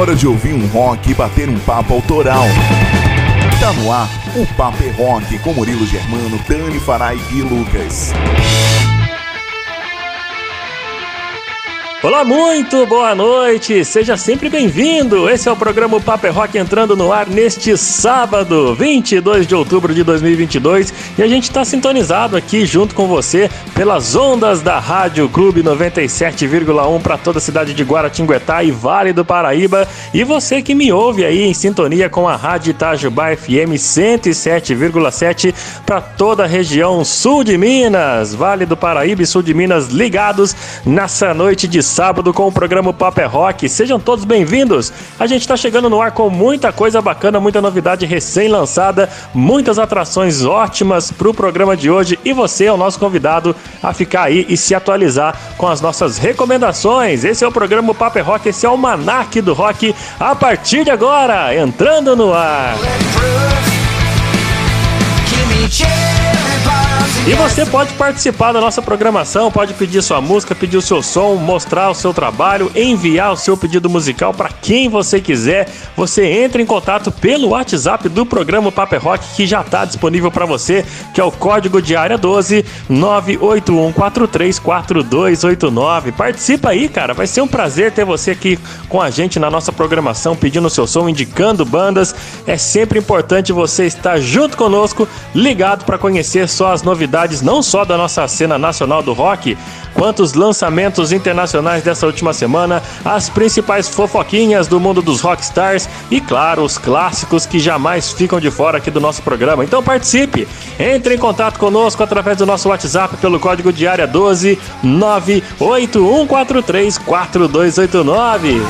hora de ouvir um rock e bater um papo autoral. Tá no ar o Papo é Rock com Murilo Germano, Dani Farai e Lucas. Olá, muito boa noite, seja sempre bem-vindo. Esse é o programa Paper é Rock entrando no ar neste sábado, 22 de outubro de 2022, e a gente está sintonizado aqui junto com você pelas ondas da Rádio Clube 97,1 para toda a cidade de Guaratinguetá e Vale do Paraíba, e você que me ouve aí em sintonia com a Rádio Itajubá FM 107,7 para toda a região sul de Minas, Vale do Paraíba e sul de Minas ligados nessa noite de sábado com o programa Paper é Rock. Sejam todos bem-vindos. A gente está chegando no ar com muita coisa bacana, muita novidade recém-lançada, muitas atrações ótimas para o programa de hoje e você é o nosso convidado a ficar aí e se atualizar com as nossas recomendações. Esse é o programa Paper é Rock, esse é o Manac do Rock a partir de agora, entrando no ar. E você pode participar da nossa programação, pode pedir sua música, pedir o seu som, mostrar o seu trabalho, enviar o seu pedido musical para quem você quiser. Você entra em contato pelo WhatsApp do programa Paper Rock que já está disponível para você, que é o código de área 12 981434289. Participa aí, cara. Vai ser um prazer ter você aqui com a gente na nossa programação, pedindo o seu som, indicando bandas. É sempre importante você estar junto conosco, ligado para conhecer só as novidades não só da nossa cena nacional do rock, quanto os lançamentos internacionais dessa última semana, as principais fofoquinhas do mundo dos rockstars e, claro, os clássicos que jamais ficam de fora aqui do nosso programa. Então participe! Entre em contato conosco através do nosso WhatsApp pelo código diária 12 98143 4289.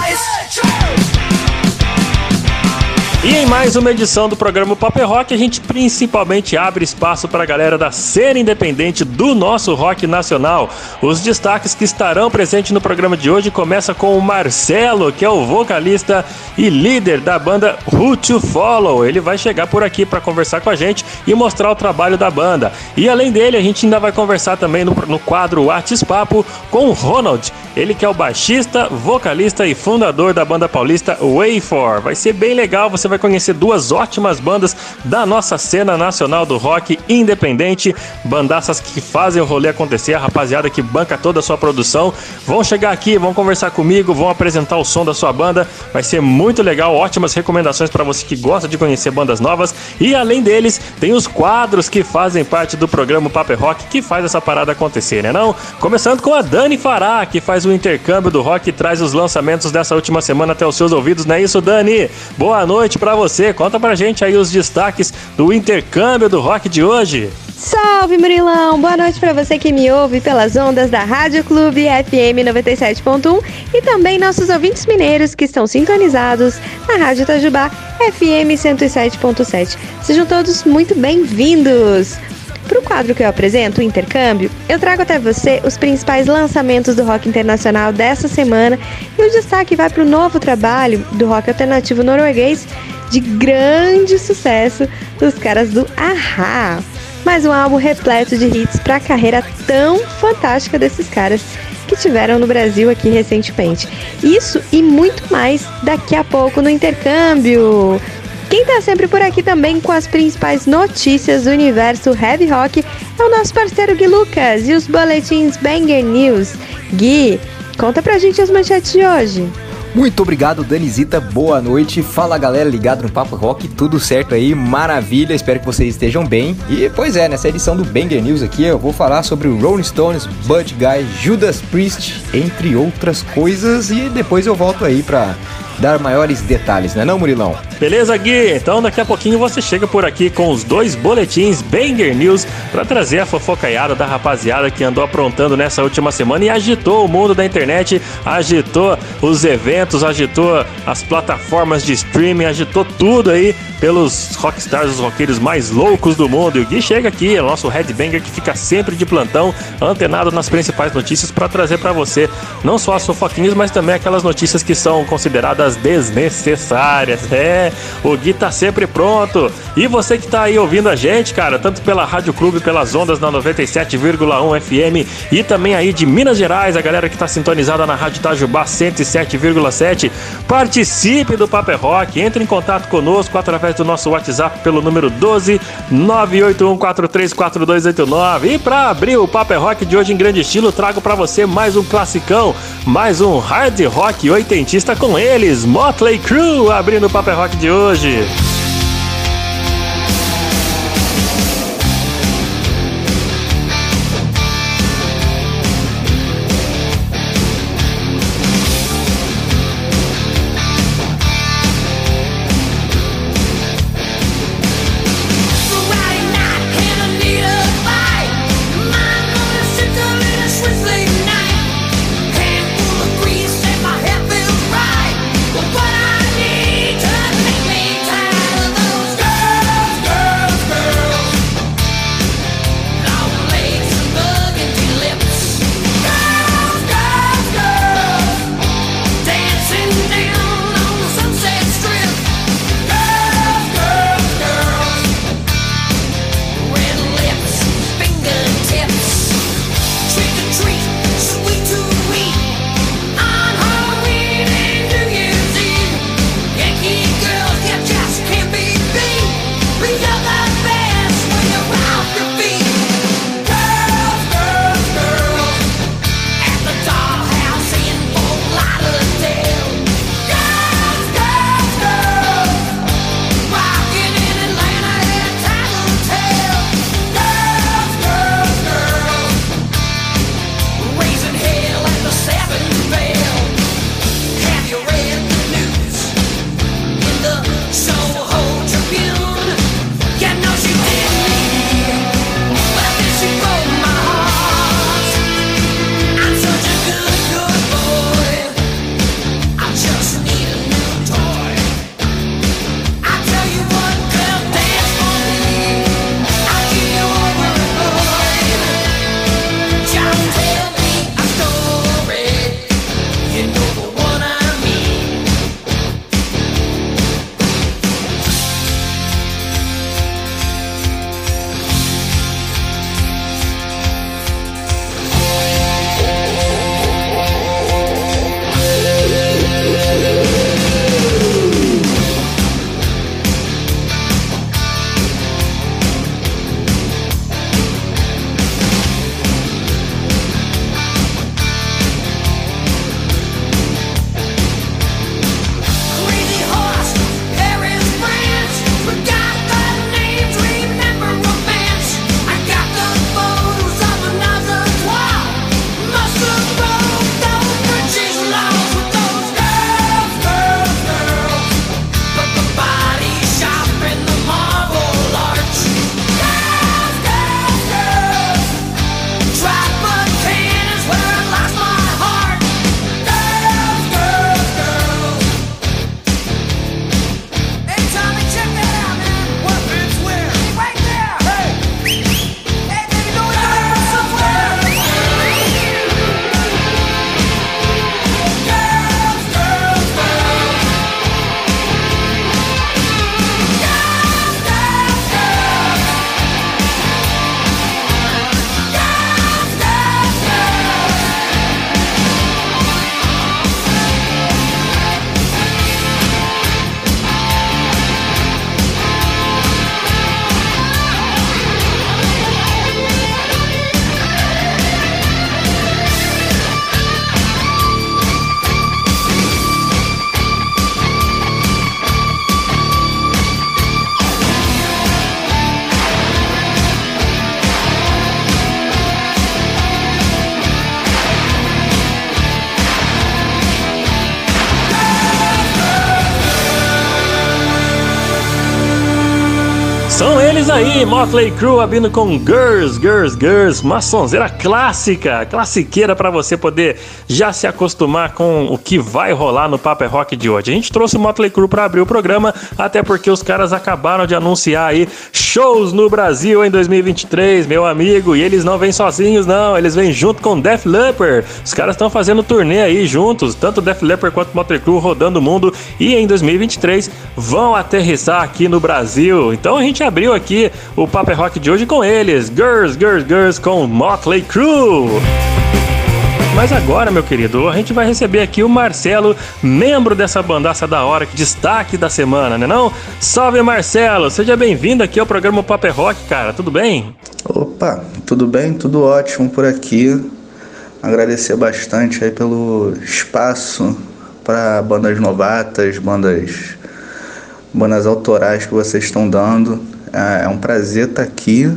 E em mais uma edição do programa Paper Rock, a gente principalmente abre espaço para a galera da cena independente do nosso rock nacional. Os destaques que estarão presentes no programa de hoje começa com o Marcelo, que é o vocalista e líder da banda Who to Follow. Ele vai chegar por aqui para conversar com a gente e mostrar o trabalho da banda. E além dele, a gente ainda vai conversar também no, no quadro Artes Papo com o Ronald, ele que é o baixista, vocalista e fundador da banda paulista Way4. Vai ser bem legal, você vai conhecer duas ótimas bandas da nossa cena nacional do rock independente, bandaças que fazem o rolê acontecer, a rapaziada que banca toda a sua produção. Vão chegar aqui, vão conversar comigo, vão apresentar o som da sua banda. Vai ser muito legal, ótimas recomendações para você que gosta de conhecer bandas novas. E além deles, tem os quadros que fazem parte do programa Paper Rock que faz essa parada acontecer, né não? Começando com a Dani Fará, que faz o intercâmbio do rock e traz os lançamentos dessa última semana até os seus ouvidos, não é isso, Dani? Boa noite para você. Conta pra gente aí os destaques do intercâmbio do rock de hoje. Salve Murilão! Boa noite para você que me ouve pelas ondas da Rádio Clube FM 97.1 e também nossos ouvintes mineiros que estão sintonizados na Rádio Itajubá FM 107.7. Sejam todos muito bem-vindos! Para o quadro que eu apresento, o Intercâmbio, eu trago até você os principais lançamentos do rock internacional dessa semana e o destaque vai para o novo trabalho do rock alternativo norueguês de grande sucesso dos caras do Ahá. Mais um álbum repleto de hits para a carreira tão fantástica desses caras que tiveram no Brasil aqui recentemente. Isso e muito mais daqui a pouco no intercâmbio. Quem tá sempre por aqui também com as principais notícias do universo heavy rock é o nosso parceiro Gui Lucas e os boletins Banger News. Gui, conta pra gente as manchetes de hoje. Muito obrigado, Danizita. Boa noite. Fala galera ligado no Papo Rock, tudo certo aí? Maravilha, espero que vocês estejam bem. E pois é, nessa edição do Banger News aqui eu vou falar sobre o Rolling Stones, Bud Guy, Judas Priest, entre outras coisas. E depois eu volto aí pra dar maiores detalhes, né não, Murilão? Beleza, Gui? Então daqui a pouquinho você chega por aqui com os dois boletins Banger News para trazer a fofocaiada da rapaziada que andou aprontando nessa última semana e agitou o mundo da internet, agitou os eventos, agitou as plataformas de streaming, agitou tudo aí pelos rockstars, os roqueiros mais loucos do mundo. E o Gui chega aqui, é o nosso headbanger que fica sempre de plantão, antenado nas principais notícias para trazer para você não só as fofoquinhas, mas também aquelas notícias que são consideradas desnecessárias. É, o Gui tá sempre pronto. E você que tá aí ouvindo a gente, cara, tanto pela Rádio Clube, pelas ondas na 97,1 FM e também aí de Minas Gerais, a galera que tá sintonizada na Rádio Itajubá 107,7, participe do Paper Rock, entre em contato conosco através do nosso WhatsApp pelo número 12 981434289. E para abrir o Paper Rock de hoje em grande estilo, trago para você mais um classicão, mais um hard rock oitentista com eles, Motley Crue, abrindo o Paper Rock de hoje. Motley Crue abrindo com Girls, Girls, Girls, uma clássica, classiqueira para você poder já se acostumar com o que vai rolar no Paper Rock de hoje. A gente trouxe o Motley Crue para abrir o programa, até porque os caras acabaram de anunciar aí shows no Brasil em 2023, meu amigo, e eles não vêm sozinhos não, eles vêm junto com Def Leppard. Os caras estão fazendo turnê aí juntos, tanto Def Leppard quanto Motley Crue rodando o mundo e em 2023 vão aterrissar aqui no Brasil. Então a gente abriu aqui o Paper Rock de hoje com eles, Girls, Girls, Girls com Motley Crue. Mas agora, meu querido, a gente vai receber aqui o Marcelo, membro dessa bandaça da hora, que destaque da semana, né não? Salve, Marcelo! Seja bem-vindo aqui ao programa Paper Rock, cara. Tudo bem? Opa, tudo bem? Tudo ótimo por aqui. Agradecer bastante aí pelo espaço para bandas novatas, bandas bandas autorais que vocês estão dando. É, é um prazer estar aqui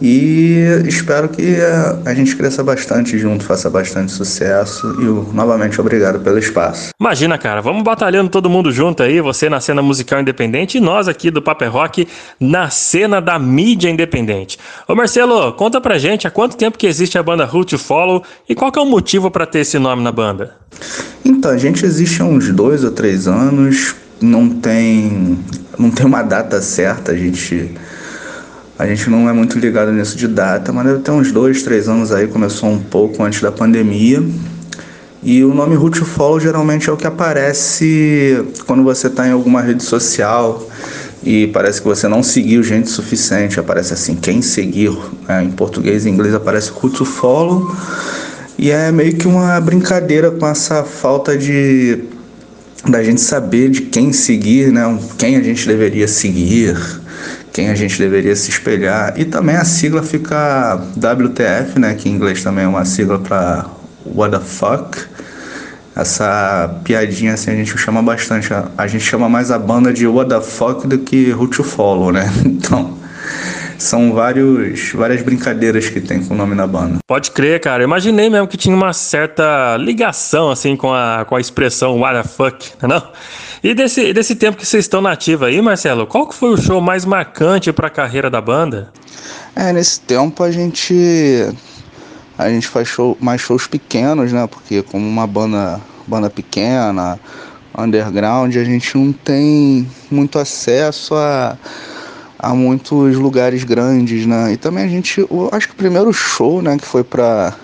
e espero que a, gente cresça bastante junto, faça bastante sucesso e novamente obrigado pelo espaço. Imagina, cara, vamos batalhando todo mundo junto aí, você na cena musical independente e nós aqui do Paper Rock na cena da mídia independente. Ô Marcelo, conta pra gente há quanto tempo que existe a banda Who to Follow e qual que é o motivo para ter esse nome na banda? Então, a gente existe há uns dois ou três anos, não tem, não tem uma data certa, a gente a gente não é muito ligado nisso de data, mas deve ter uns dois, três anos aí, começou um pouco antes da pandemia. E o nome Root Follow geralmente é o que aparece quando você está em alguma rede social e parece que você não seguiu gente suficiente. Aparece assim, quem seguir, é, em português e inglês aparece Root Follow. E é meio que uma brincadeira com essa falta de da gente saber de quem seguir, né? Quem a gente deveria seguir quem a gente deveria se espelhar. E também a sigla fica WTF, né, que em inglês também é uma sigla para What the fuck. Essa piadinha assim a gente chama bastante. A, gente chama mais a banda de What the fuck do que Who to Follow, né? Então, são vários, várias brincadeiras que tem com o nome da banda. Pode crer, cara. Eu imaginei mesmo que tinha uma certa ligação, assim, com a, com a expressão what the fuck, não? E desse, desse tempo que vocês estão na ativa aí, Marcelo, qual que foi o show mais marcante para a carreira da banda? É, nesse tempo a gente a gente faz show, mais shows pequenos, né? Porque como uma banda banda pequena, underground, a gente não tem muito acesso a a muitos lugares grandes, né? E também a gente, eu acho que o primeiro show, né, que foi para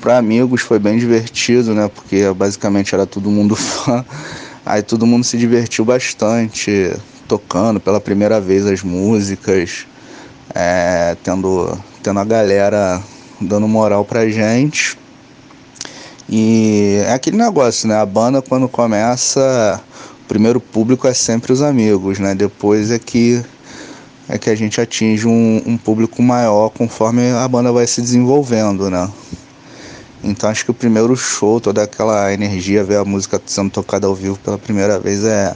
para amigos foi bem divertido, né? Porque basicamente era todo mundo fã. Aí todo mundo se divertiu bastante tocando pela primeira vez as músicas, é, tendo tendo a galera dando moral pra gente. E é aquele negócio, né? A banda quando começa, o primeiro público é sempre os amigos, né? Depois é que é que a gente atinge um, um público maior conforme a banda vai se desenvolvendo, né? Então acho que o primeiro show, toda aquela energia, ver a música sendo tocada ao vivo pela primeira vez é.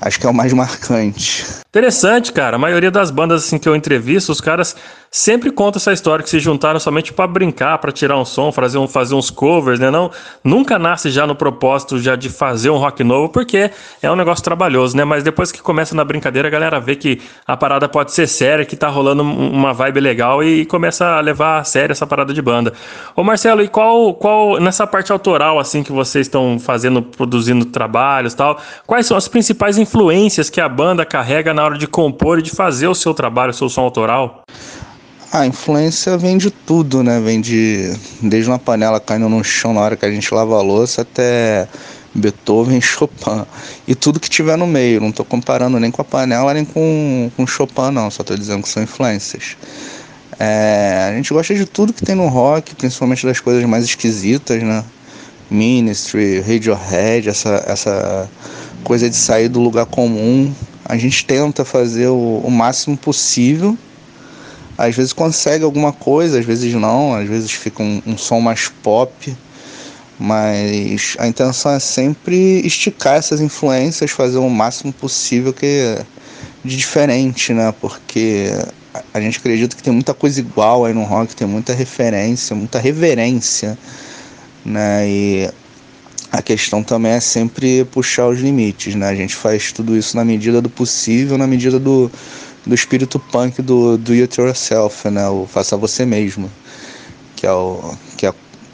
Acho que é o mais marcante. Interessante, cara. A maioria das bandas assim que eu entrevisto, os caras sempre contam essa história que se juntaram somente para brincar, para tirar um som, fazer, um, fazer uns covers, né? Não, nunca nasce já no propósito já de fazer um rock novo, porque é um negócio trabalhoso, né? Mas depois que começa na brincadeira, a galera vê que a parada pode ser séria, que tá rolando uma vibe legal e começa a levar a sério essa parada de banda. Ô Marcelo, e qual, qual nessa parte autoral assim que vocês estão fazendo, produzindo trabalhos, tal, quais são as principais influências que a banda carrega na hora de compor e de fazer o seu trabalho, o seu som autoral? A influência vem de tudo, né? Vem de desde uma panela caindo no chão na hora que a gente lava a louça até Beethoven, Chopin e tudo que tiver no meio. Não estou comparando nem com a panela nem com, com Chopin, não. Só estou dizendo que são influências. É, a gente gosta de tudo que tem no rock, principalmente das coisas mais esquisitas, né? Ministry, Radiohead, essa, essa coisa de sair do lugar comum. A gente tenta fazer o, o máximo possível. Às vezes consegue alguma coisa, às vezes não, às vezes fica um, um som mais pop. Mas a intenção é sempre esticar essas influências, fazer o máximo possível que de diferente, né? Porque a gente acredita que tem muita coisa igual aí no rock, tem muita referência, muita reverência, né? E a questão também é sempre puxar os limites, né? A gente faz tudo isso na medida do possível, na medida do, do espírito punk do do it yourself, né? O faça você mesmo, que é o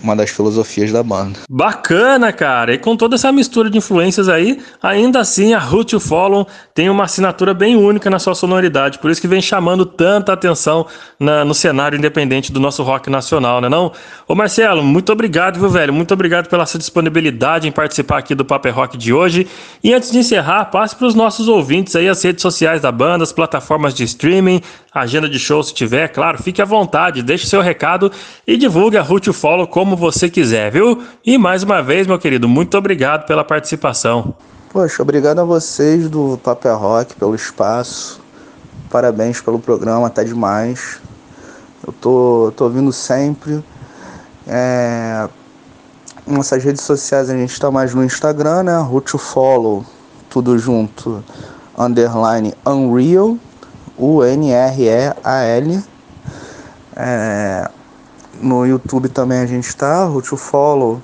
uma das filosofias da banda. Bacana, cara. E com toda essa mistura de influências aí, ainda assim a Root to Follow tem uma assinatura bem única na sua sonoridade. Por isso que vem chamando tanta atenção na, no cenário independente do nosso rock nacional, né não? Ô Marcelo, muito obrigado, viu, velho? Muito obrigado pela sua disponibilidade em participar aqui do Paper Rock de hoje. E antes de encerrar, passe para os nossos ouvintes aí as redes sociais da banda, as plataformas de streaming, agenda de show se tiver, claro, fique à vontade, deixe seu recado e divulgue a Root to Follow como como você quiser, viu? E mais uma vez, meu querido, muito obrigado pela participação. Poxa, obrigado a vocês do Papel Rock pelo espaço. Parabéns pelo programa, tá demais. Eu tô, tô ouvindo sempre. É... Nossas redes sociais a gente está mais no Instagram, né? Root Follow, tudo junto, underline Unreal, U-N-R-E-A-L. É... No YouTube também a gente está, Root to Follow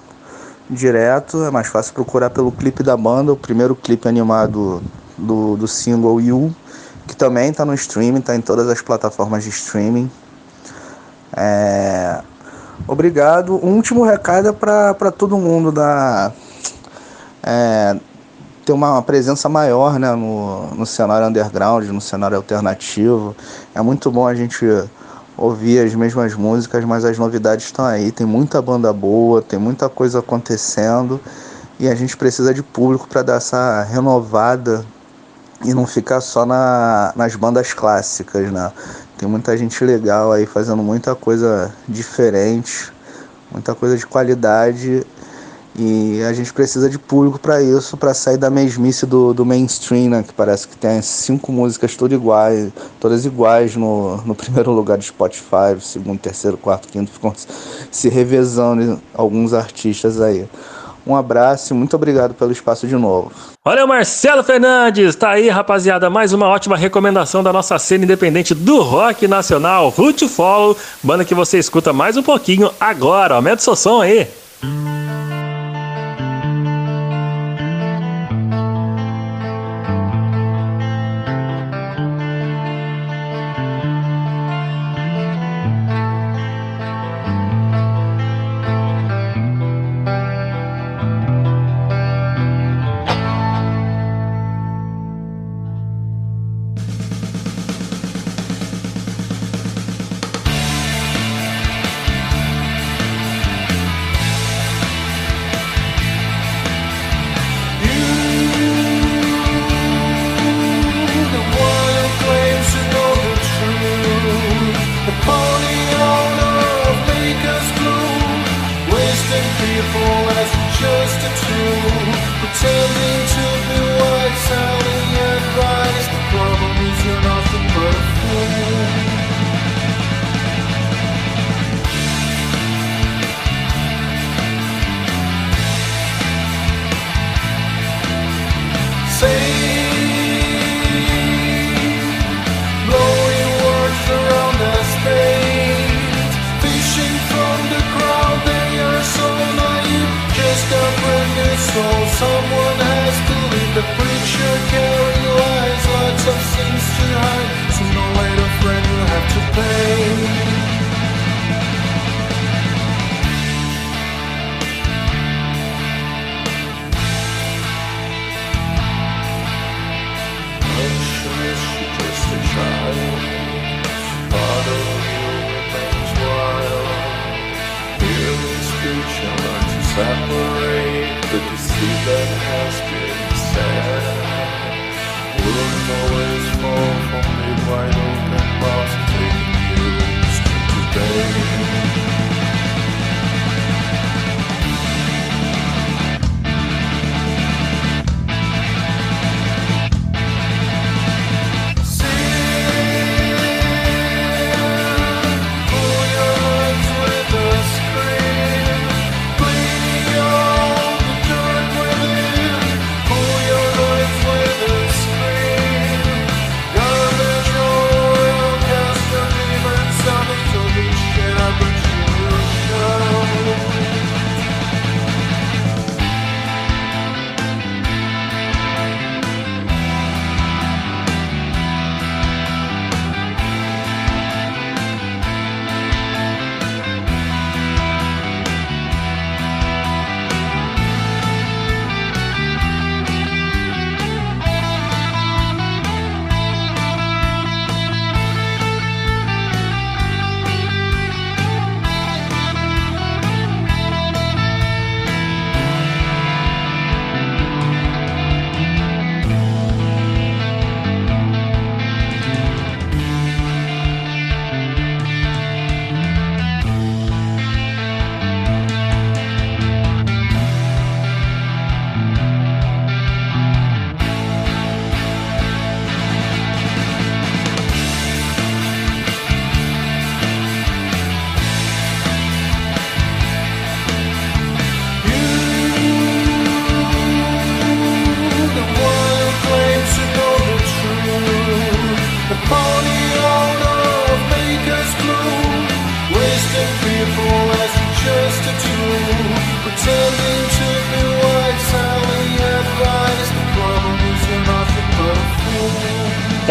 direto. É mais fácil procurar pelo clipe da banda, o primeiro clipe animado do, do single You, que também está no streaming, está em todas as plataformas de streaming. É... Obrigado. Um último recado é para todo mundo da. É, ter uma presença maior né, no, no cenário underground, no cenário alternativo. É muito bom a gente ouvir as mesmas músicas, mas as novidades estão aí. Tem muita banda boa, tem muita coisa acontecendo e a gente precisa de público para dar essa renovada e não ficar só na, nas bandas clássicas, né? Tem muita gente legal aí fazendo muita coisa diferente, muita coisa de qualidade e a gente precisa de público para isso, para sair da mesmice do, do mainstream, né? Que parece que tem cinco músicas todas iguais, todas iguais no, no primeiro lugar do Spotify, segundo, terceiro, quarto, quinto, ficam se revezando alguns artistas aí. Um abraço e muito obrigado pelo espaço de novo. Olha o Marcelo Fernandes, tá aí rapaziada, mais uma ótima recomendação da nossa cena independente do rock nacional, Root Follow, banda que você escuta mais um pouquinho agora, aumenta o seu som aí.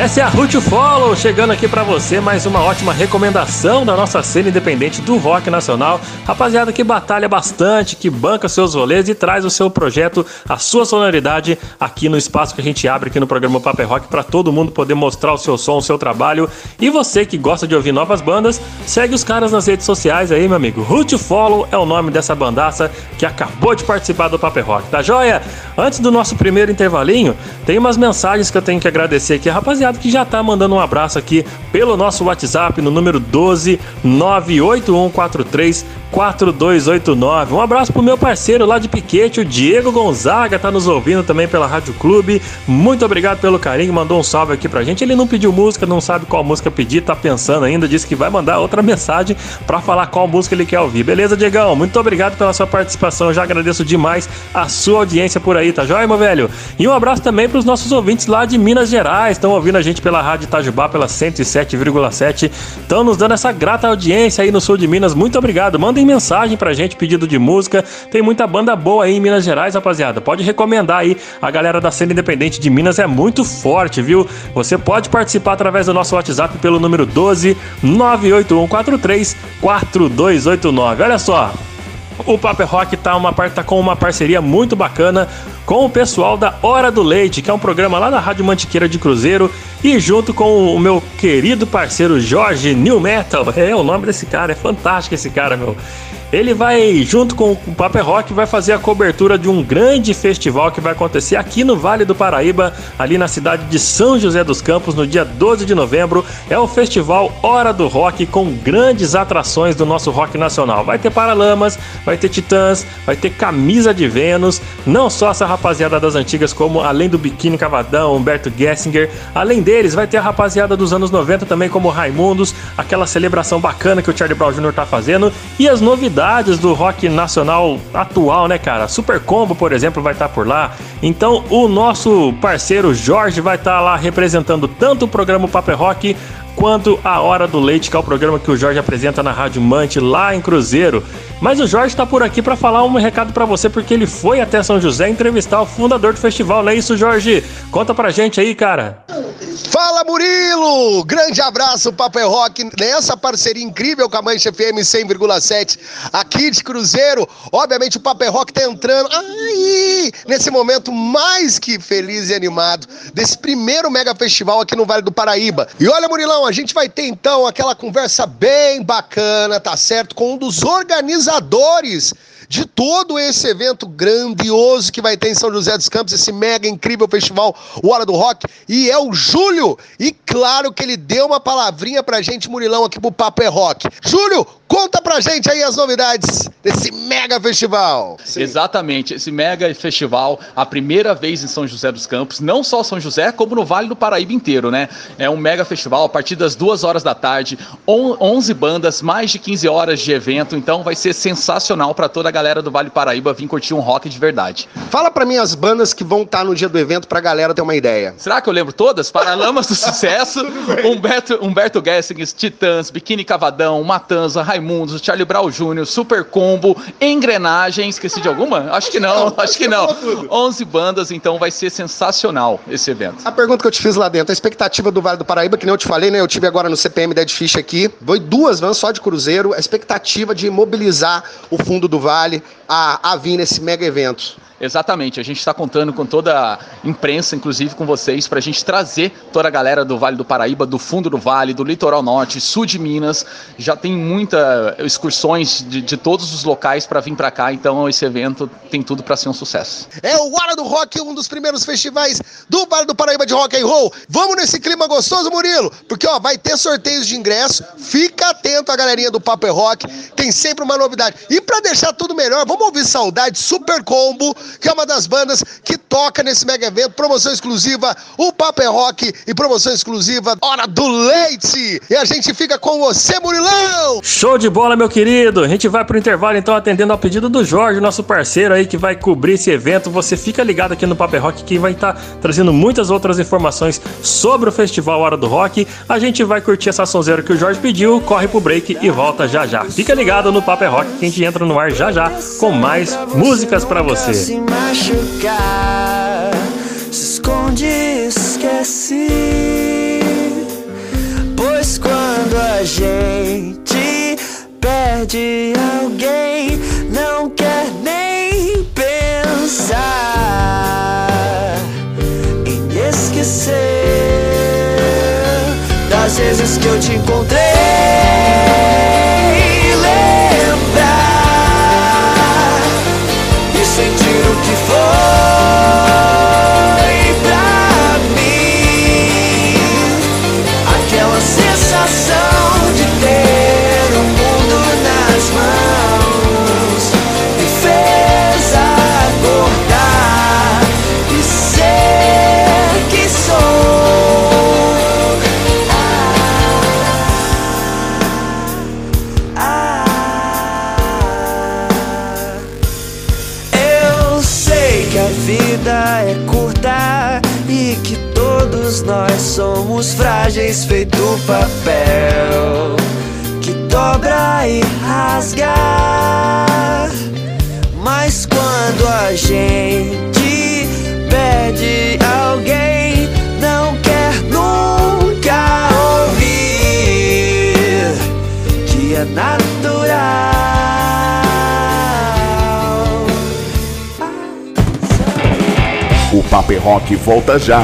Essa é a Root Follow, chegando aqui para você mais uma ótima recomendação da nossa cena independente do rock nacional. Rapaziada que batalha bastante, que banca seus rolês e traz o seu projeto, a sua sonoridade aqui no espaço que a gente abre aqui no programa Paper Rock para todo mundo poder mostrar o seu som, o seu trabalho. E você que gosta de ouvir novas bandas, segue os caras nas redes sociais aí, meu amigo. Root Follow é o nome dessa bandaça que acabou de participar do Paper Rock, tá joia? Antes do nosso primeiro intervalinho, tem umas mensagens que eu tenho que agradecer aqui, rapaziada que já tá mandando um abraço aqui pelo nosso WhatsApp no número 12 98143 4289. Um abraço pro meu parceiro lá de Piquete, o Diego Gonzaga, tá nos ouvindo também pela Rádio Clube. Muito obrigado pelo carinho, mandou um salve aqui pra gente. Ele não pediu música, não sabe qual música pedir, tá pensando ainda, disse que vai mandar outra mensagem para falar qual música ele quer ouvir. Beleza, Diegão? Muito obrigado pela sua participação, já agradeço demais a sua audiência por aí, tá joia, meu velho? E um abraço também pros nossos ouvintes lá de Minas Gerais, estão ouvindo a gente pela Rádio Itajubá, pela 107,7. Estão nos dando essa grata audiência aí no sul de Minas. Muito obrigado. Mandem mensagem pra gente, pedido de música. Tem muita banda boa aí em Minas Gerais, rapaziada. Pode recomendar aí. A galera da cena independente de Minas é muito forte, viu? Você pode participar através do nosso WhatsApp pelo número 12 98143 4289. Olha só, o Paper Rock tá, uma, tá com uma parceria muito bacana com o pessoal da Hora do Leite, que é um programa lá da Rádio Mantiqueira de Cruzeiro, e junto com o meu querido parceiro Jorge New Metal. É o nome desse cara, é fantástico esse cara, meu. Ele vai, junto com o Paper Rock, vai fazer a cobertura de um grande festival que vai acontecer aqui no Vale do Paraíba, ali na cidade de São José dos Campos, no dia 12 de novembro. É o festival Hora do Rock, com grandes atrações do nosso rock nacional. Vai ter Paralamas, vai ter Titãs, vai ter Camisa de Vênus, não só essa rapaziada das antigas, como além do Biquíni Cavadão, Humberto Gessinger, além deles, vai ter a rapaziada dos anos 90 também, como Raimundos, aquela celebração bacana que o Charlie Brown Jr. tá fazendo, e as novidades do rock nacional atual, né, cara? Super Combo, por exemplo, vai estar tá por lá. Então, o nosso parceiro Jorge vai estar tá lá representando tanto o programa Paper Rock quanto a Hora do Leite, que é o programa que o Jorge apresenta na Rádio Mante lá em Cruzeiro. Mas o Jorge está por aqui para falar um recado para você porque ele foi até São José entrevistar o fundador do festival, não é isso, Jorge? Conta pra gente aí, cara. Fala Murilo! Grande abraço, Paper Rock, nessa parceria incrível com a Mancha FM 100,7 aqui de Cruzeiro. Obviamente o Paper Rock tá entrando aí nesse momento mais que feliz e animado desse primeiro mega festival aqui no Vale do Paraíba. E olha, Murilão, a gente vai ter então aquela conversa bem bacana, tá certo? Com um dos organizadores de todo esse evento grandioso que vai ter em São José dos Campos, esse mega incrível festival O Hora do Rock, e é o Júlio. E claro que ele deu uma palavrinha pra gente, Murilão, aqui pro Papo é Rock. Júlio, Conta pra gente aí as novidades desse mega festival. Sim. Exatamente, esse mega festival, a primeira vez em São José dos Campos, não só São José, como no Vale do Paraíba inteiro, né? É um mega festival a partir das duas horas da tarde, 11 bandas, mais de 15 horas de evento, então vai ser sensacional para toda a galera do Vale do Paraíba vir curtir um rock de verdade. Fala pra mim as bandas que vão estar tá no dia do evento pra galera ter uma ideia. Será que eu lembro todas? Paralamas do Sucesso, Humberto, Humberto Gessings, Titãs, Biquíni Cavadão, Matanza, Raimundo, Raimundos, Charlie Brown Jr., Super Combo, Engrenagem, esqueci de alguma? Acho que não, acho que não. 11 bandas, então vai ser sensacional esse evento. A pergunta que eu te fiz lá dentro, a expectativa do Vale do Paraíba, que nem eu te falei, né? Eu tive agora no CPM Dead Fish aqui, foi duas vans só de cruzeiro, a expectativa de mobilizar o fundo do Vale a, a vir nesse mega evento. Exatamente, a gente está contando com toda a imprensa, inclusive com vocês, para a gente trazer toda a galera do Vale do Paraíba, do fundo do Vale, do litoral norte, sul de Minas. Já tem muitas excursões de, de, todos os locais para vir para cá, então esse evento tem tudo para ser um sucesso. É o Hora do Rock, um dos primeiros festivais do Vale do Paraíba de rock and roll. Vamos nesse clima gostoso, Murilo, porque ó, vai ter sorteios de ingresso. Fica atento a galerinha do Paper Rock, tem sempre uma novidade. E para deixar tudo melhor, vamos ouvir Saudade Super Combo que é uma das bandas que toca nesse mega evento. Promoção exclusiva, o Paper é Rock e promoção exclusiva, Hora do Leite. E a gente fica com você, Murilão! Show de bola, meu querido! A gente vai pro intervalo então atendendo ao pedido do Jorge, nosso parceiro aí que vai cobrir esse evento. Você fica ligado aqui no Paper é Rock que vai estar tá trazendo muitas outras informações sobre o festival Hora do Rock. A gente vai curtir essa sonzeira que o Jorge pediu, corre pro break e volta já já. Fica ligado no Paper é Rock que a gente entra no ar já já com mais músicas para você machucar. Se esconde e esquece. Pois quando a gente perde alguém, não quer nem pensar em esquecer das vezes que eu te encontrei. Lembrar. before. Somos frágeis feito papel que dobra e rasga. Mas quando a gente pede alguém, não quer nunca ouvir que é natural. O Paper Rock volta já.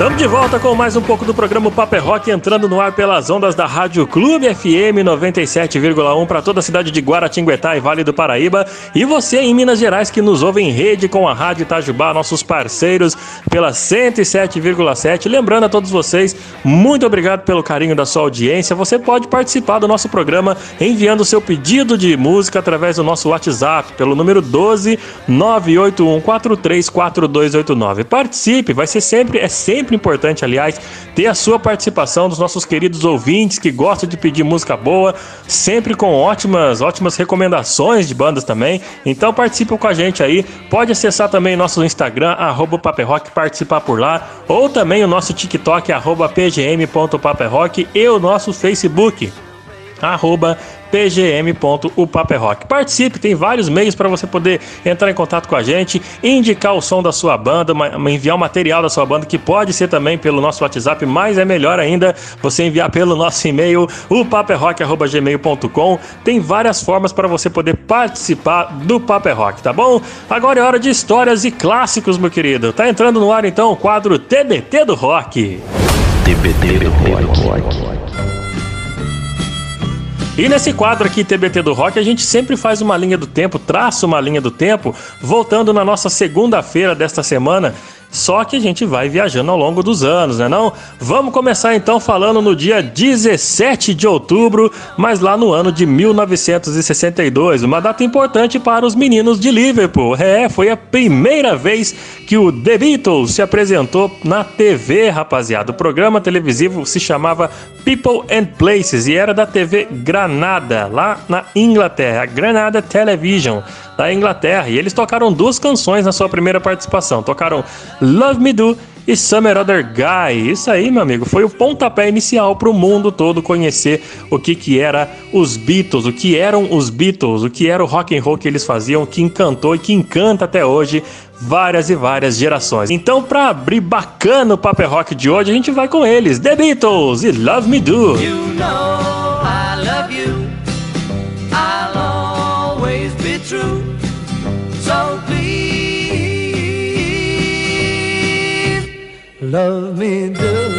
Estamos de volta com mais um pouco do programa Paper Rock entrando no ar pelas ondas da Rádio Clube FM 97,1 para toda a cidade de Guaratinguetá e Vale do Paraíba. E você em Minas Gerais que nos ouve em rede com a Rádio Itajubá, nossos parceiros pela 107,7. Lembrando a todos vocês, muito obrigado pelo carinho da sua audiência. Você pode participar do nosso programa enviando seu pedido de música através do nosso WhatsApp pelo número 12 981434289. Participe, vai ser sempre é sempre sempre importante, aliás, ter a sua participação dos nossos queridos ouvintes que gostam de pedir música boa, sempre com ótimas, ótimas recomendações de bandas também. Então participe com a gente aí. Pode acessar também nosso Instagram, arroba Paperrock, participar por lá, ou também o nosso TikTok, arroba pgm.paperrock e o nosso Facebook, arroba pgm.upaperrock. Participe, tem vários meios para você poder entrar em contato com a gente, indicar o som da sua banda, enviar o material da sua banda, que pode ser também pelo nosso WhatsApp, mas é melhor ainda você enviar pelo nosso e-mail, upaperrock.gmail.com. Tem várias formas para você poder participar do Paper Rock, tá bom? Agora é hora de histórias e clássicos, meu querido. Tá entrando no ar então o quadro TBT do Rock. TBT do Rock. E nesse quadro aqui, TBT do Rock, a gente sempre faz uma linha do tempo, traça uma linha do tempo, voltando na nossa segunda-feira desta semana só que a gente vai viajando ao longo dos anos, né não? Vamos começar então falando no dia 17 de outubro, mas lá no ano de 1962, uma data importante para os meninos de Liverpool. É, foi a primeira vez que o The Beatles se apresentou na TV, rapaziada. O programa televisivo se chamava People and Places e era da TV Granada, lá na Inglaterra, Granada Television da Inglaterra. E eles tocaram duas canções na sua primeira participação. Tocaram Love Me Do e Summer Other Guy. Isso aí, meu amigo, foi o pontapé inicial para o mundo todo conhecer o que que era os Beatles, o que eram os Beatles, o que era o rock and roll que eles faziam, que encantou e que encanta até hoje várias e várias gerações. Então, para abrir bacana o Paper Rock de hoje, a gente vai com eles, The Beatles e Love Me Do. You know love me do.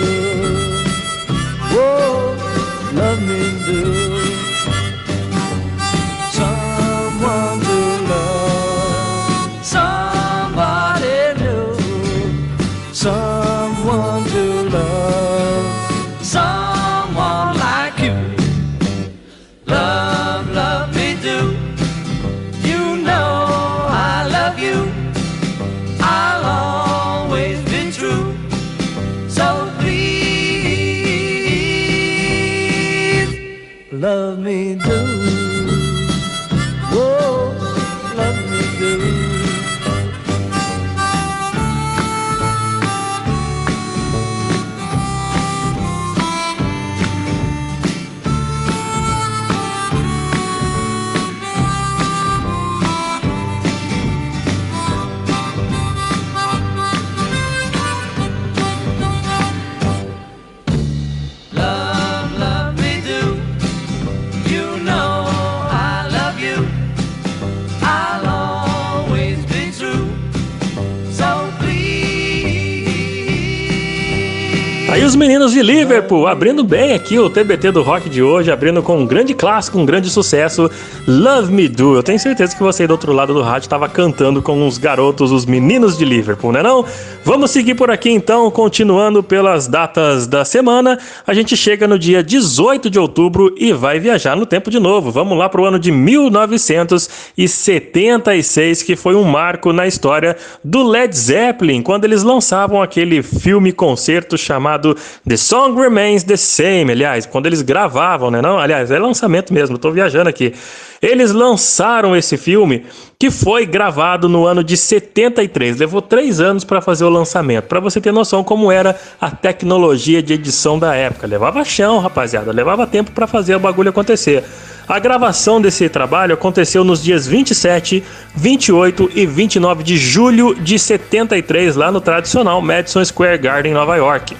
Meninos de Liverpool, abrindo bem aqui o TBT do rock de hoje, abrindo com um grande clássico, um grande sucesso, Love Me Do. Eu tenho certeza que você aí do outro lado do rádio estava cantando com os garotos, os meninos de Liverpool, né não? Vamos seguir por aqui então, continuando pelas datas da semana. A gente chega no dia 18 de outubro e vai viajar no tempo de novo. Vamos lá para o ano de 1976, que foi um marco na história do Led Zeppelin, quando eles lançavam aquele filme concerto chamado The Song Remains the Same. Aliás, quando eles gravavam, né? Não, aliás, é lançamento mesmo, estou viajando aqui. Eles lançaram esse filme que foi gravado no ano de 73. Levou três anos para fazer o lançamento, para você ter noção como era a tecnologia de edição da época. Levava chão, rapaziada, levava tempo para fazer o bagulho acontecer. A gravação desse trabalho aconteceu nos dias 27, 28 e 29 de julho de 73, lá no tradicional Madison Square Garden, Nova York.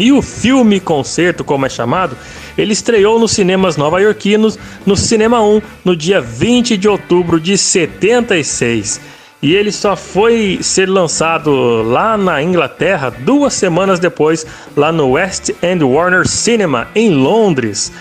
E o filme concerto, como é chamado, ele estreou nos cinemas nova-iorquinos no Cinema 1 no dia 20 de outubro de 76. E ele só foi ser lançado lá na Inglaterra duas semanas depois, lá no West End Warner Cinema, em Londres.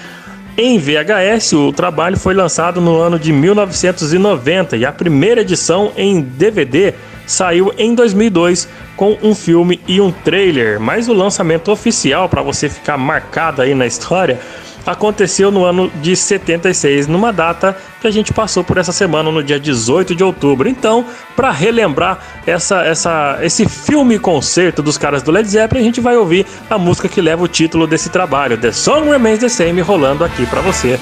Em VHS, o trabalho foi lançado no ano de 1990 e a primeira edição em DVD saiu em 2002 com um filme e um trailer, mas o lançamento oficial para você ficar marcado aí na história aconteceu no ano de 76, numa data que a gente passou por essa semana no dia 18 de outubro. Então, para relembrar essa, essa, esse filme concerto dos caras do Led Zeppelin, a gente vai ouvir a música que leva o título desse trabalho, The Song Remains the Same, rolando aqui para você.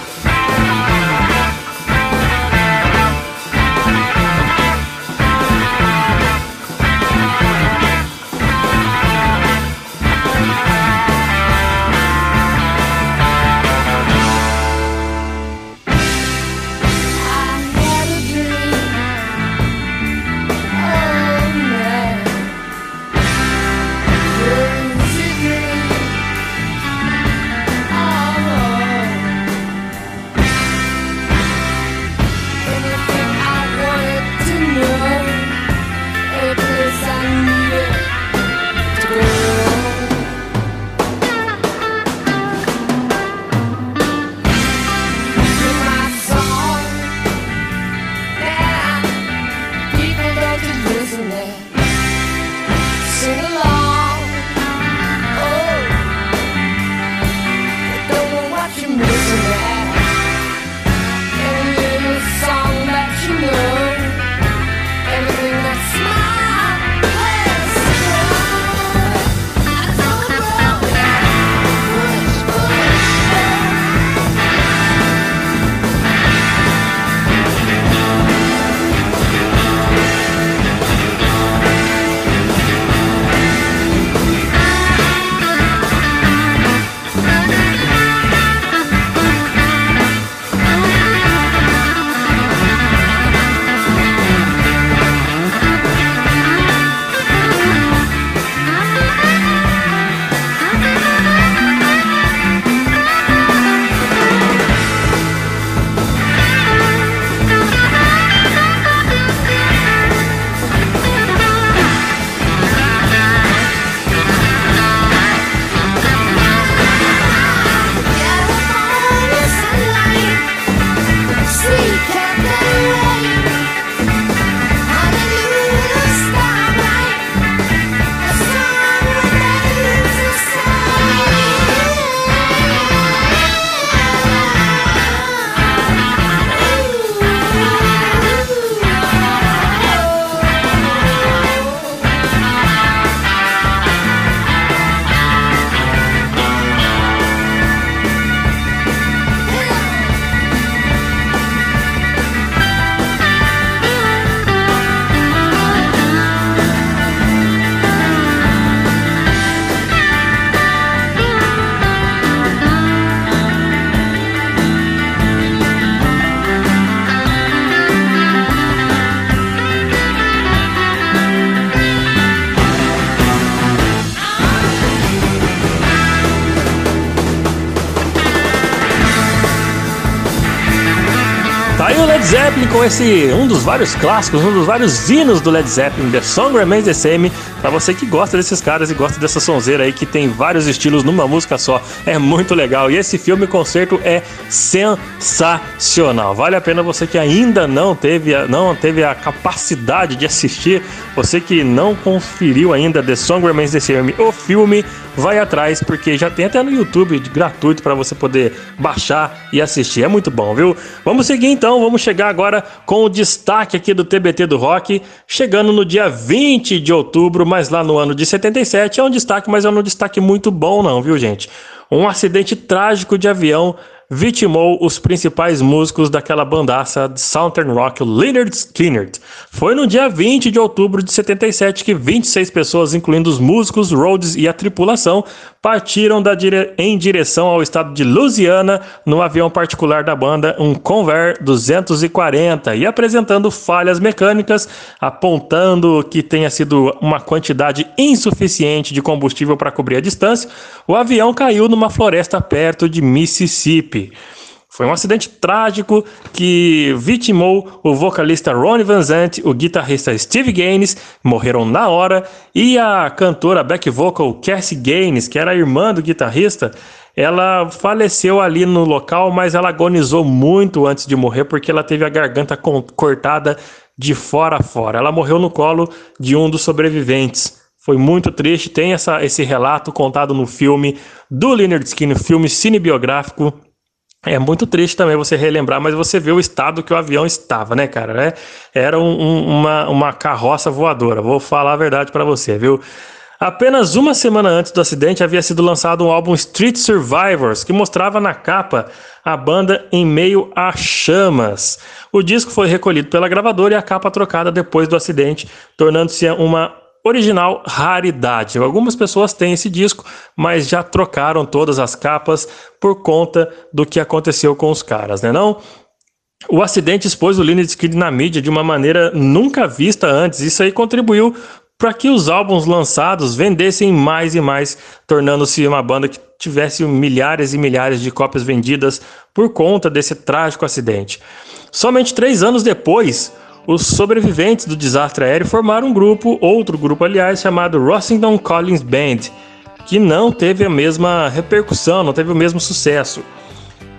Com esse um dos vários clássicos, um dos vários hinos do Led Zeppelin, The Song Remains the Same, para você que gosta desses caras e gosta dessa sonzeira aí que tem vários estilos numa música só. É muito legal. E esse filme concerto é sensacional. Vale a pena você que ainda não teve, não teve a capacidade de assistir, você que não conferiu ainda The Song Remains the Same, o filme, vai atrás porque já tem até no YouTube gratuito para você poder baixar e assistir. É muito bom, viu? Vamos seguir então, vamos chegar agora com o destaque aqui do TBT do Rock, chegando no dia 20 de outubro, mas lá no ano de 77 é um destaque, mas é um destaque muito bom não, viu gente? Um acidente trágico de avião vitimou os principais músicos daquela bandaça de Southern Rock, Leonard Skinner. Foi no dia 20 de outubro de 77 que 26 pessoas, incluindo os músicos, Rhodes e a tripulação, partiram dire... em direção ao estado de Louisiana no avião particular da banda, um Convair 240, e apresentando falhas mecânicas, apontando que tenha sido uma quantidade insuficiente de combustível para cobrir a distância, o avião caiu numa floresta perto de Mississippi. Foi um acidente trágico que vitimou o vocalista Ronnie Van Zant, o guitarrista Steve Gaines, morreram na hora, e a cantora back vocal Cassie Gaines, que era irmã do guitarrista, ela faleceu ali no local, mas ela agonizou muito antes de morrer porque ela teve a garganta cortada de fora a fora. Ela morreu no colo de um dos sobreviventes. Foi muito triste. Tem essa, esse relato contado no filme do Leonard Skinner, filme cinebiográfico é muito triste também você relembrar, mas você vê o estado que o avião estava, né, cara? É, era um, um, uma, uma carroça voadora, vou falar a verdade para você, viu? Apenas uma semana antes do acidente havia sido lançado um álbum Street Survivors, que mostrava na capa a banda em meio a chamas. O disco foi recolhido pela gravadora e a capa trocada depois do acidente, tornando-se uma original raridade. Algumas pessoas têm esse disco, mas já trocaram todas as capas por conta do que aconteceu com os caras, né não? O acidente expôs o Skynyrd na mídia de uma maneira nunca vista antes. Isso aí contribuiu para que os álbuns lançados vendessem mais e mais, tornando-se uma banda que tivesse milhares e milhares de cópias vendidas por conta desse trágico acidente. Somente três anos depois, os sobreviventes do desastre aéreo formaram um grupo, outro grupo aliás, chamado Rossington Collins Band, que não teve a mesma repercussão, não teve o mesmo sucesso.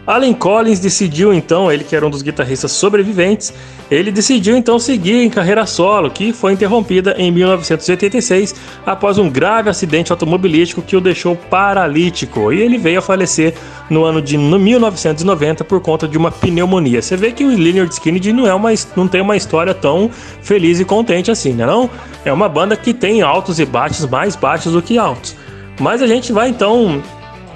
Allen Collins decidiu então, ele que era um dos guitarristas sobreviventes, ele decidiu então seguir em carreira solo, que foi interrompida em 1986 após um grave acidente automobilístico que o deixou paralítico e ele veio a falecer no ano de 1990 por conta de uma pneumonia. Você vê que o Leonard Skinner não, é uma, não tem uma história tão feliz e contente assim, né não? É uma banda que tem altos e baixos mais baixos do que altos. Mas a gente vai então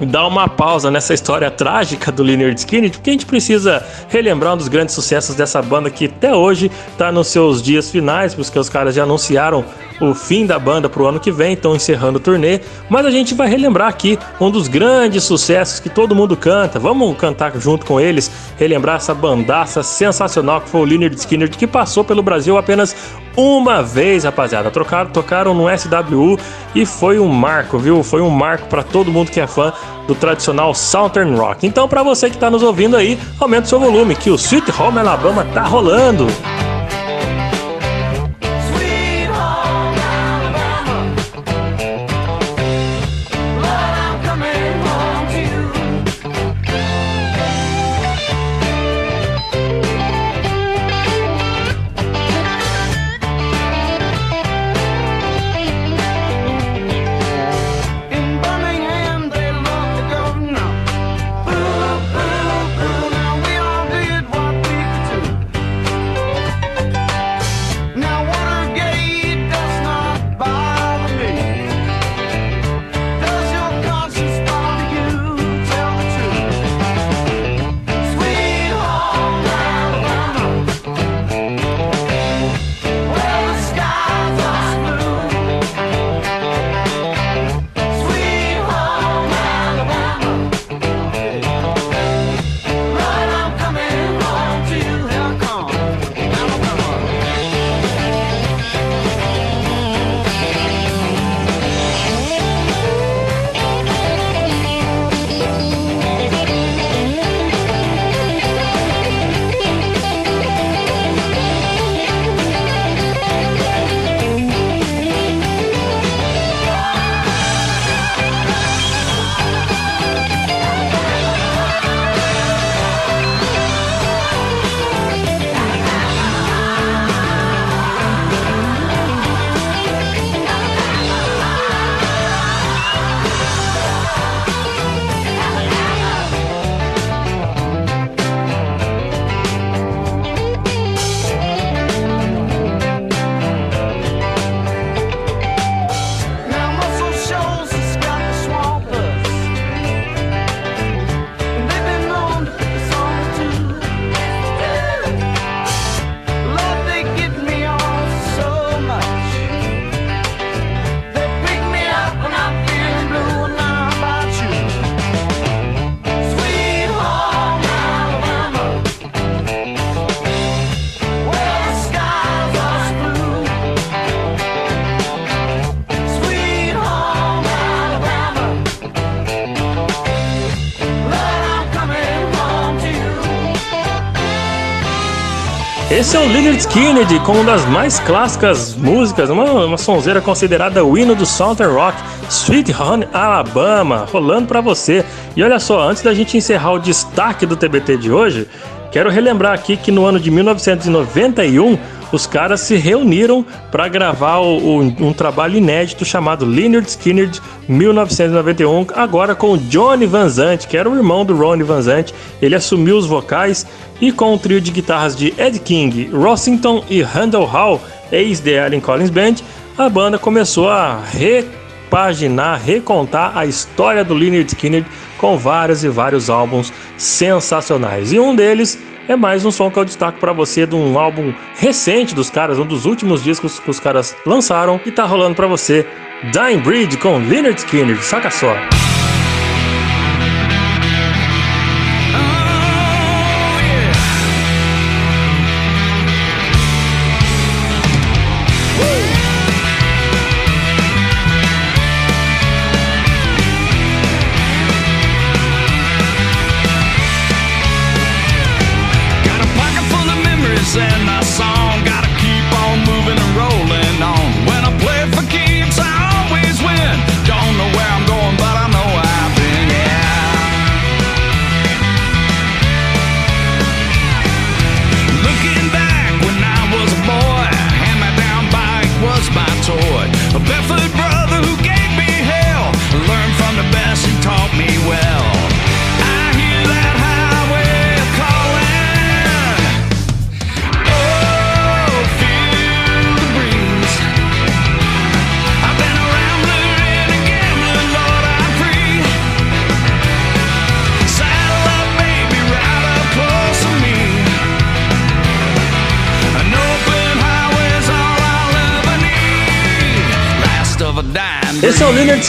dar uma pausa nessa história trágica do Leonard Skinner, porque a gente precisa relembrar um dos grandes sucessos dessa banda que até hoje está nos seus dias finais, porque os caras já anunciaram o fim da banda para o ano que vem, estão encerrando o turnê, mas a gente vai relembrar aqui um dos grandes sucessos que todo mundo canta. Vamos cantar junto com eles, relembrar essa bandaça sensacional que foi o Leonard Skinner, que passou pelo Brasil apenas uma vez, rapaziada. Trocaram, tocaram no SWU e foi um marco, viu? Foi um marco para todo mundo que é fã do tradicional Southern Rock. Então, para você que está nos ouvindo aí, aumente o seu volume, que o Sweet Home Alabama tá rolando. Skynyrd com uma das mais clássicas músicas, uma, uma sonzeira considerada o hino do Southern Rock, Sweet Home Alabama, rolando para você. E olha só, antes da gente encerrar o destaque do TBT de hoje, quero relembrar aqui que no ano de 1991 os caras se reuniram para gravar o, o, um trabalho inédito chamado Leonard Skinner 1991, agora com o Johnny Van Zant, que era o irmão do Ronnie Van Zant. Ele assumiu os vocais e com o trio de guitarras de Ed King, Rossington e Randall Hall, ex-The Allen Collins Band, a banda começou a repaginar, recontar a história do Leonard Skinner com vários e vários álbuns sensacionais. E um deles é mais um som que eu destaco para você de um álbum recente dos caras, um dos últimos discos que os caras lançaram e tá rolando para você Dying Breed com Leonard Skinner, saca só. Esse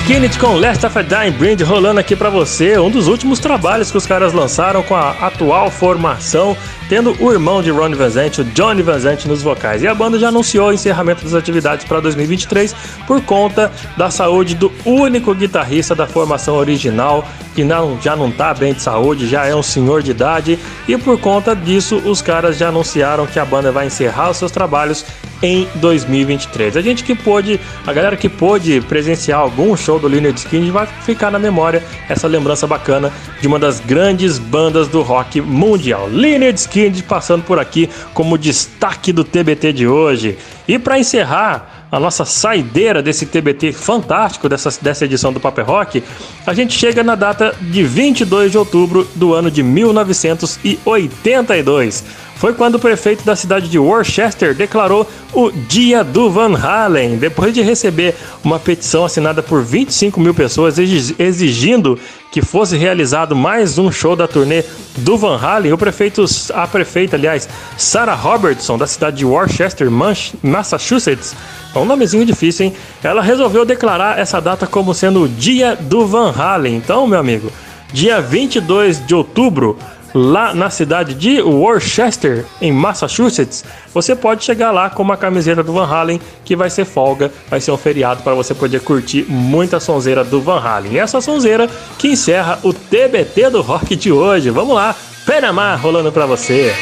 Skinner com Last of a Dying Breed rolando aqui para você, um dos últimos trabalhos que os caras lançaram com a atual formação, tendo o irmão de Ronnie Van Zant, o Johnny Van Zant nos vocais. E a banda já anunciou o encerramento das atividades para 2023 por conta da saúde do único guitarrista da formação original, que não, já não tá bem de saúde, já é um senhor de idade, e por conta disso os caras já anunciaram que a banda vai encerrar os seus trabalhos em 2023. A gente que pôde, a galera que pôde presenciar algum show do Leonard Skinner vai ficar na memória essa lembrança bacana de uma das grandes bandas do rock mundial. Leonard Skinner passando por aqui como destaque do TBT de hoje. E para encerrar a nossa saideira desse TBT fantástico, dessa, dessa edição do Paper Rock, a gente chega na data de 22 de outubro do ano de 1982 foi quando o prefeito da cidade de Worcester declarou o Dia do Van Halen, depois de receber uma petição assinada por 25 mil pessoas exigindo que fosse realizado mais um show da turnê do Van Halen. O prefeito, a prefeita, aliás, Sarah Robertson, da cidade de Worcester, Massachusetts, um nomezinho difícil, hein? Ela resolveu declarar essa data como sendo o Dia do Van Halen. Então, meu amigo, dia 22 de outubro lá na cidade de Worcester, em Massachusetts, você pode chegar lá com uma camiseta do Van Halen, que vai ser folga, vai ser um feriado para você poder curtir muita sonzeira do Van Halen. E essa sonzeira que encerra o TBT do rock de hoje. Vamos lá, Panamá rolando para você.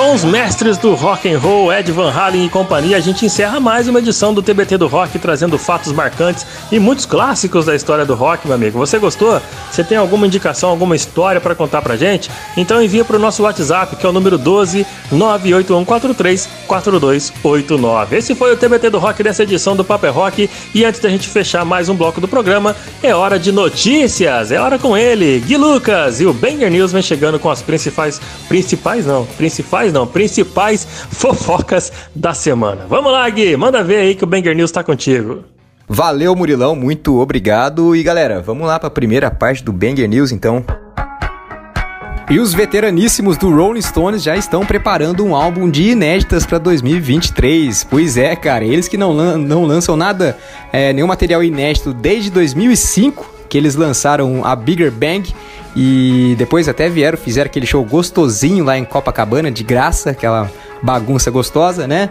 Com os mestres do rock and roll, Ed Van Halen e companhia, a gente encerra mais uma edição do TBT do Rock, trazendo fatos marcantes e muitos clássicos da história do rock, meu amigo. Você gostou? Você tem alguma indicação, alguma história para contar pra gente? Então envia pro nosso WhatsApp, que é o número 12 98143 4289. Esse foi o TBT do Rock dessa edição do Paper Rock. E antes da gente fechar mais um bloco do programa, é hora de notícias. É hora com ele, Gui Lucas. E o Banger News vem chegando com as principais. Principais não, principais principais não, principais fofocas da semana. Vamos lá, Gui, manda ver aí que o Banger News tá contigo. Valeu, Murilão, muito obrigado. E galera, vamos lá para a primeira parte do Banger News então. E os veteraníssimos do Rolling Stones já estão preparando um álbum de inéditas para 2023. Pois é, cara, eles que não, lan não lançam nada, é, nenhum material inédito desde 2005, que eles lançaram a Bigger Bang e depois até vieram, fizeram aquele show gostosinho lá em Copacabana, de graça, aquela bagunça gostosa, né?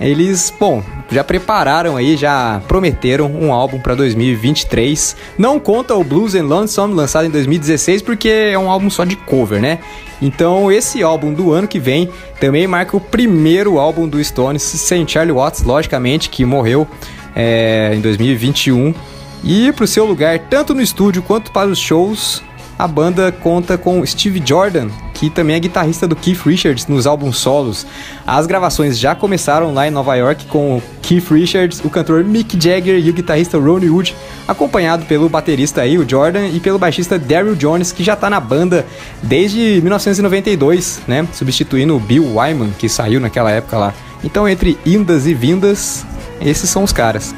Eles, bom, já prepararam aí, já prometeram um álbum para 2023. Não conta o Blues and Lonesome lançado em 2016 porque é um álbum só de cover, né? Então esse álbum do ano que vem também marca o primeiro álbum do Stones sem Charlie Watts, logicamente, que morreu é, em 2021. E para o seu lugar, tanto no estúdio quanto para os shows, a banda conta com Steve Jordan, que também é guitarrista do Keith Richards nos álbuns solos. As gravações já começaram lá em Nova York com o Keith Richards, o cantor Mick Jagger e o guitarrista Ronnie Wood, acompanhado pelo baterista aí, o Jordan, e pelo baixista Daryl Jones, que já tá na banda desde 1992, né? Substituindo o Bill Wyman, que saiu naquela época lá. Então, entre indas e vindas, esses são os caras.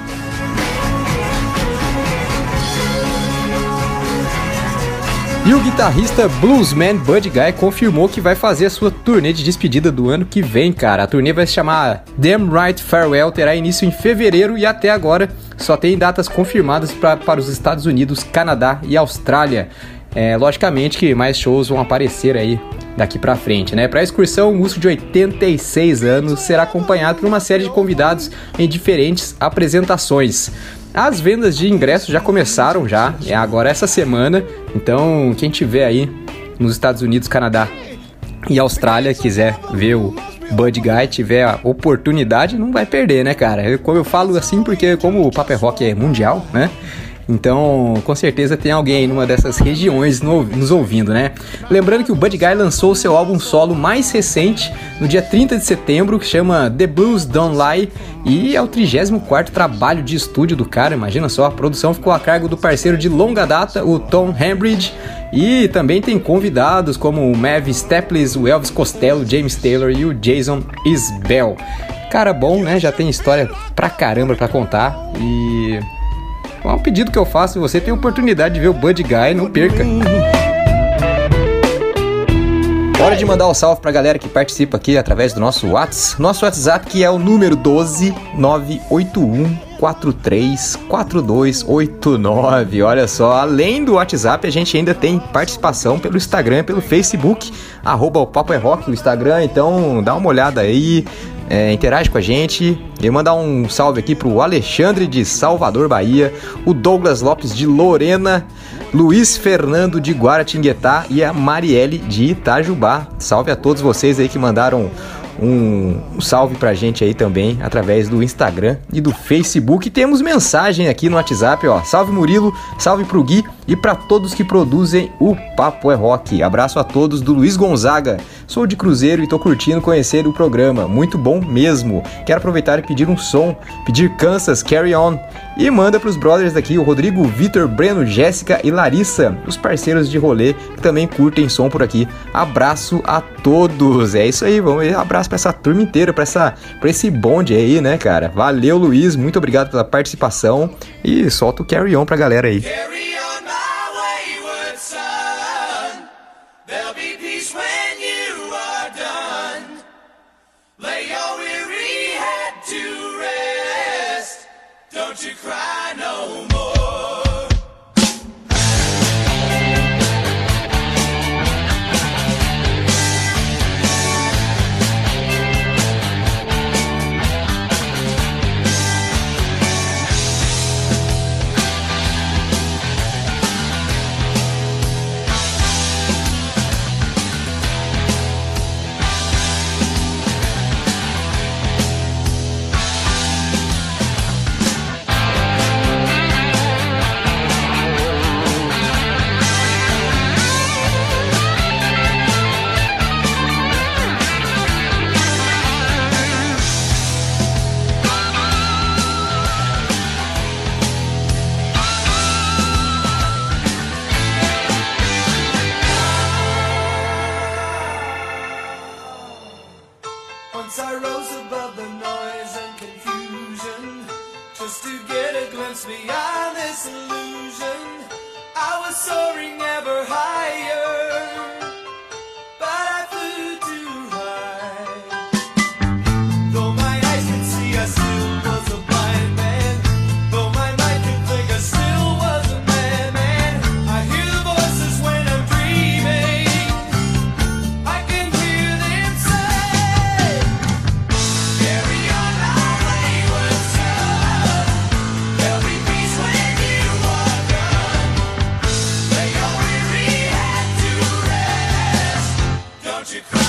E o guitarrista bluesman Bud Guy confirmou que vai fazer a sua turnê de despedida do ano que vem, cara. A turnê vai se chamar Damn Right Farewell, terá início em fevereiro e até agora só tem datas confirmadas pra, para os Estados Unidos, Canadá e Austrália. É, logicamente que mais shows vão aparecer aí daqui para frente, né? Para a excursão, o músico de 86 anos será acompanhado por uma série de convidados em diferentes apresentações. As vendas de ingressos já começaram já, é agora essa semana. Então, quem tiver aí nos Estados Unidos, Canadá e Austrália quiser ver o Bud Guy, tiver a oportunidade, não vai perder, né, cara? Eu, como eu falo assim porque como o Paper Rock é mundial, né? Então, com certeza tem alguém numa dessas regiões no, nos ouvindo, né? Lembrando que o Buddy Guy lançou seu álbum solo mais recente no dia 30 de setembro, que chama The Blues Don't Lie, e é o 34 trabalho de estúdio do cara, imagina só, a produção ficou a cargo do parceiro de longa data, o Tom Hambridge, e também tem convidados como o Mav Staples, o Elvis Costello, James Taylor e o Jason Isbell. Cara bom, né? Já tem história pra caramba pra contar e é um pedido que eu faço, se você tem oportunidade de ver o Bud Guy, não perca. Hora de mandar um salve pra galera que participa aqui através do nosso WhatsApp. Nosso WhatsApp que é o número 12981 434289. Olha só, além do WhatsApp, a gente ainda tem participação pelo Instagram, pelo Facebook, arroba o Papo é Rock, o Instagram, então dá uma olhada aí, é, interage com a gente. E mandar um salve aqui pro Alexandre de Salvador, Bahia, o Douglas Lopes de Lorena, Luiz Fernando de Guaratinguetá e a Marielle de Itajubá. Salve a todos vocês aí que mandaram um, salve pra gente aí também através do Instagram e do Facebook. Temos mensagem aqui no WhatsApp, ó. Salve Murilo, salve pro Gui e para todos que produzem o Papo é Rock. Abraço a todos do Luiz Gonzaga. Sou de Cruzeiro e tô curtindo conhecer o programa. Muito bom mesmo. Quero aproveitar e pedir um som, pedir Kansas Carry On. E manda pros brothers daqui, o Rodrigo, Vitor, Breno, Jéssica e Larissa, os parceiros de rolê que também curtem som por aqui. Abraço a todos. É isso aí, vamos. Abraço pra essa turma inteira, pra, essa, pra esse bonde aí, né, cara? Valeu, Luiz. Muito obrigado pela participação. E solta o Carry On pra galera aí. Carry on. Beyond this illusion. I was soaring ever higher, you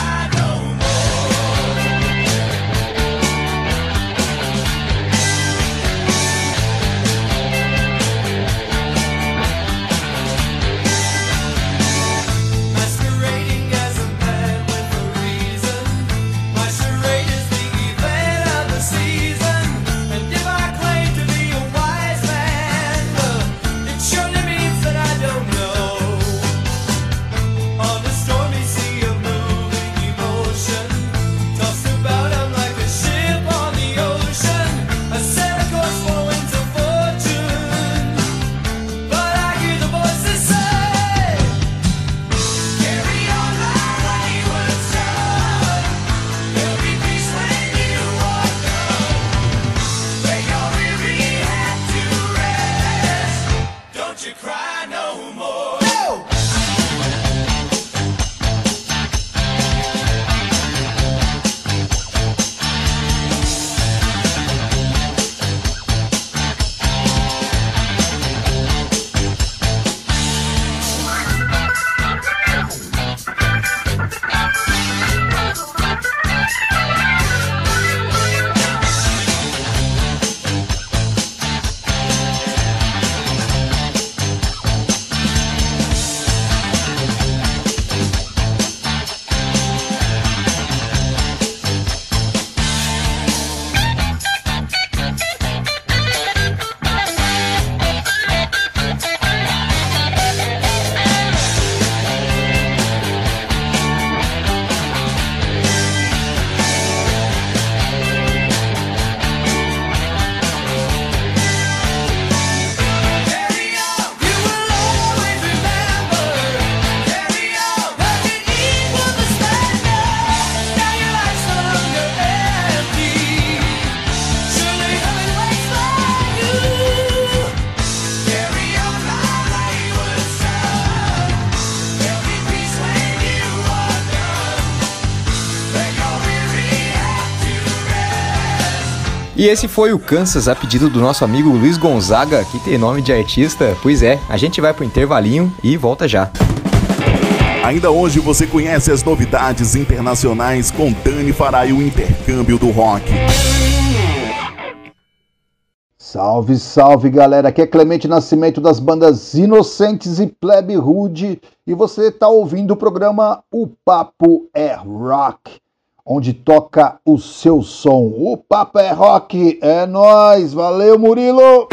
E esse foi o Kansas a pedido do nosso amigo Luiz Gonzaga, que tem nome de artista. Pois é, a gente vai pro intervalinho e volta já. Ainda hoje você conhece as novidades internacionais com Dani Farai o intercâmbio do rock. Salve, salve galera, aqui é Clemente Nascimento das bandas Inocentes e Plebe Rude e você está ouvindo o programa O Papo é Rock, onde toca o seu som. O Papo é Rock, é nós, valeu Murilo!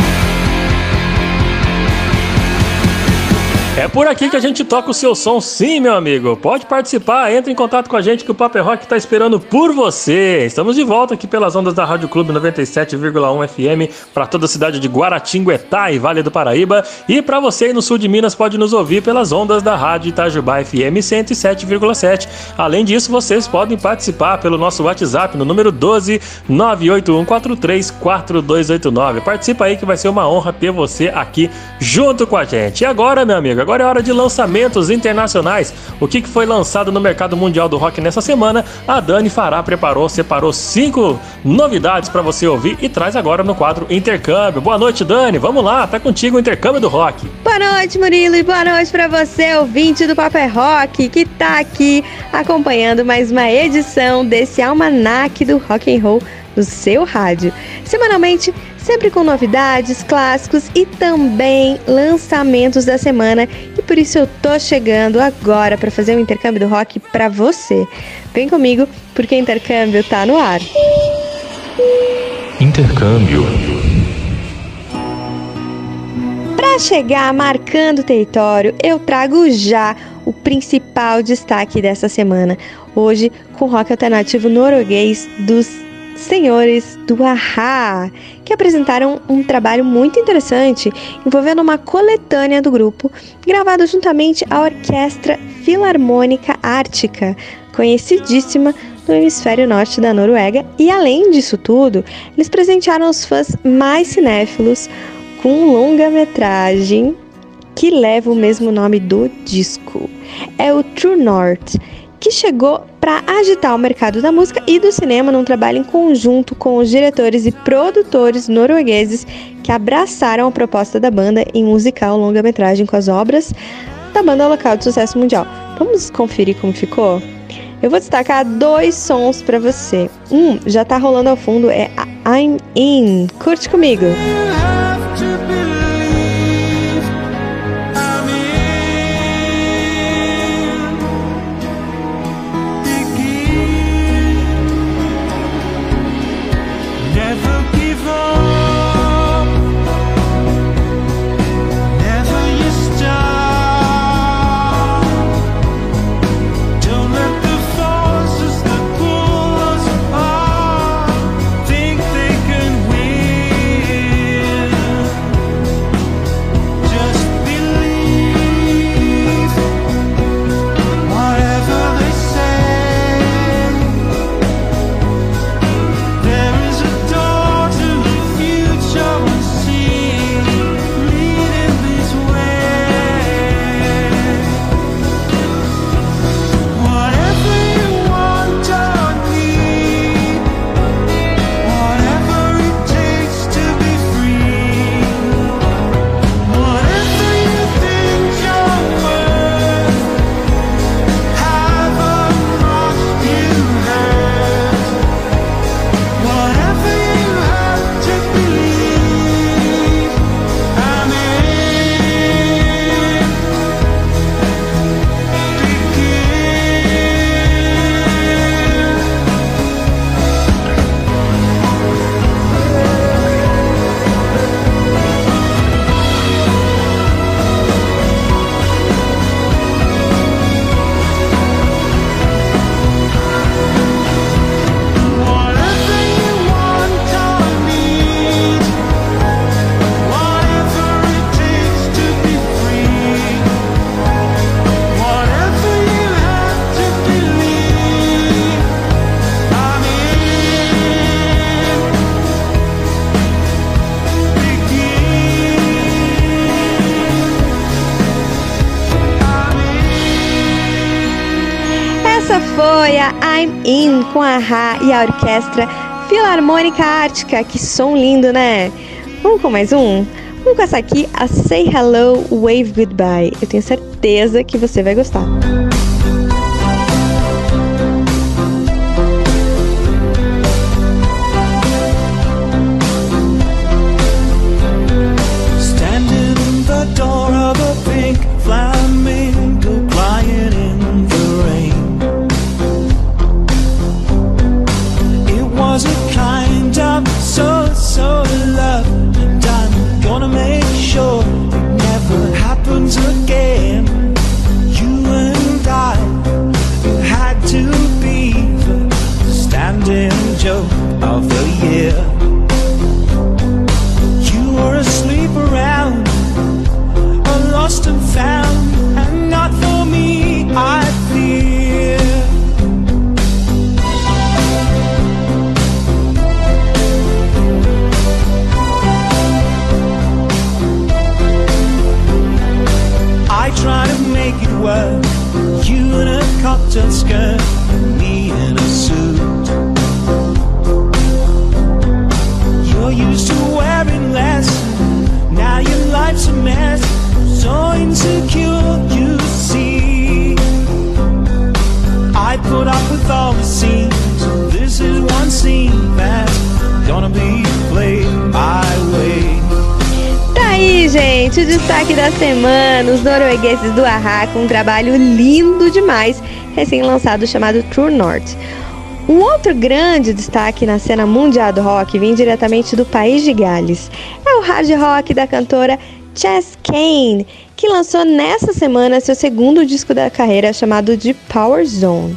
É por aqui que a gente toca o seu som, sim, meu amigo. Pode participar, entre em contato com a gente que o Paper Rock está esperando por você. Estamos de volta aqui pelas ondas da Rádio Clube 97,1 FM para toda a cidade de Guaratinguetá e Vale do Paraíba. E para você aí no sul de Minas, pode nos ouvir pelas ondas da Rádio Itajubá FM 107,7. Além disso, vocês podem participar pelo nosso WhatsApp no número 12 981434289. Participa aí que vai ser uma honra ter você aqui junto com a gente. E agora, meu amigo, agora é hora de lançamentos internacionais. O que foi lançado no mercado mundial do rock nessa semana? A Dani Fará preparou, separou cinco novidades para você ouvir e traz agora no quadro Intercâmbio. Boa noite, Dani. Vamos lá, tá contigo o Intercâmbio do Rock. Boa noite, Murilo, e boa noite para você, ouvinte do Paper Rock, que tá aqui acompanhando mais uma edição desse almanaque do rock and roll no seu rádio. Semanalmente, sempre com novidades, clássicos e também lançamentos da semana. E por isso eu tô chegando agora para fazer um intercâmbio do rock para você. Vem comigo, porque o intercâmbio tá no ar. Intercâmbio. Para chegar marcando território, eu trago já o principal destaque dessa semana. Hoje, com rock alternativo norueguês dos senhores do Ahá, que apresentaram um trabalho muito interessante envolvendo uma coletânea do grupo, gravado juntamente à Orquestra Filarmônica Ártica, conhecidíssima no hemisfério norte da Noruega, e além disso tudo, eles presentearam os fãs mais cinéfilos com um longa-metragem que leva o mesmo nome do disco. É o True North, que chegou para agitar o mercado da música e do cinema num trabalho em conjunto com os diretores e produtores noruegueses que abraçaram a proposta da banda em musical longa-metragem com as obras da banda local de sucesso mundial. Vamos conferir como ficou? Eu vou destacar dois sons para você. Um já tá rolando ao fundo, é I'm In. Curte comigo. Never I'm In com a Ra e a Orquestra Filarmônica Ártica. Que som lindo, né? Vamos com mais um? Vamos com essa aqui, a Say Hello, Wave Goodbye. Eu tenho certeza que você vai gostar. Semana, os noruegueses do Ahá com um trabalho lindo demais, recém-lançado chamado True North. Um outro grande destaque na cena mundial do rock vem diretamente do país de Gales. É o hard rock da cantora Chess Kane, que lançou nessa semana seu segundo disco da carreira chamado de Power Zone.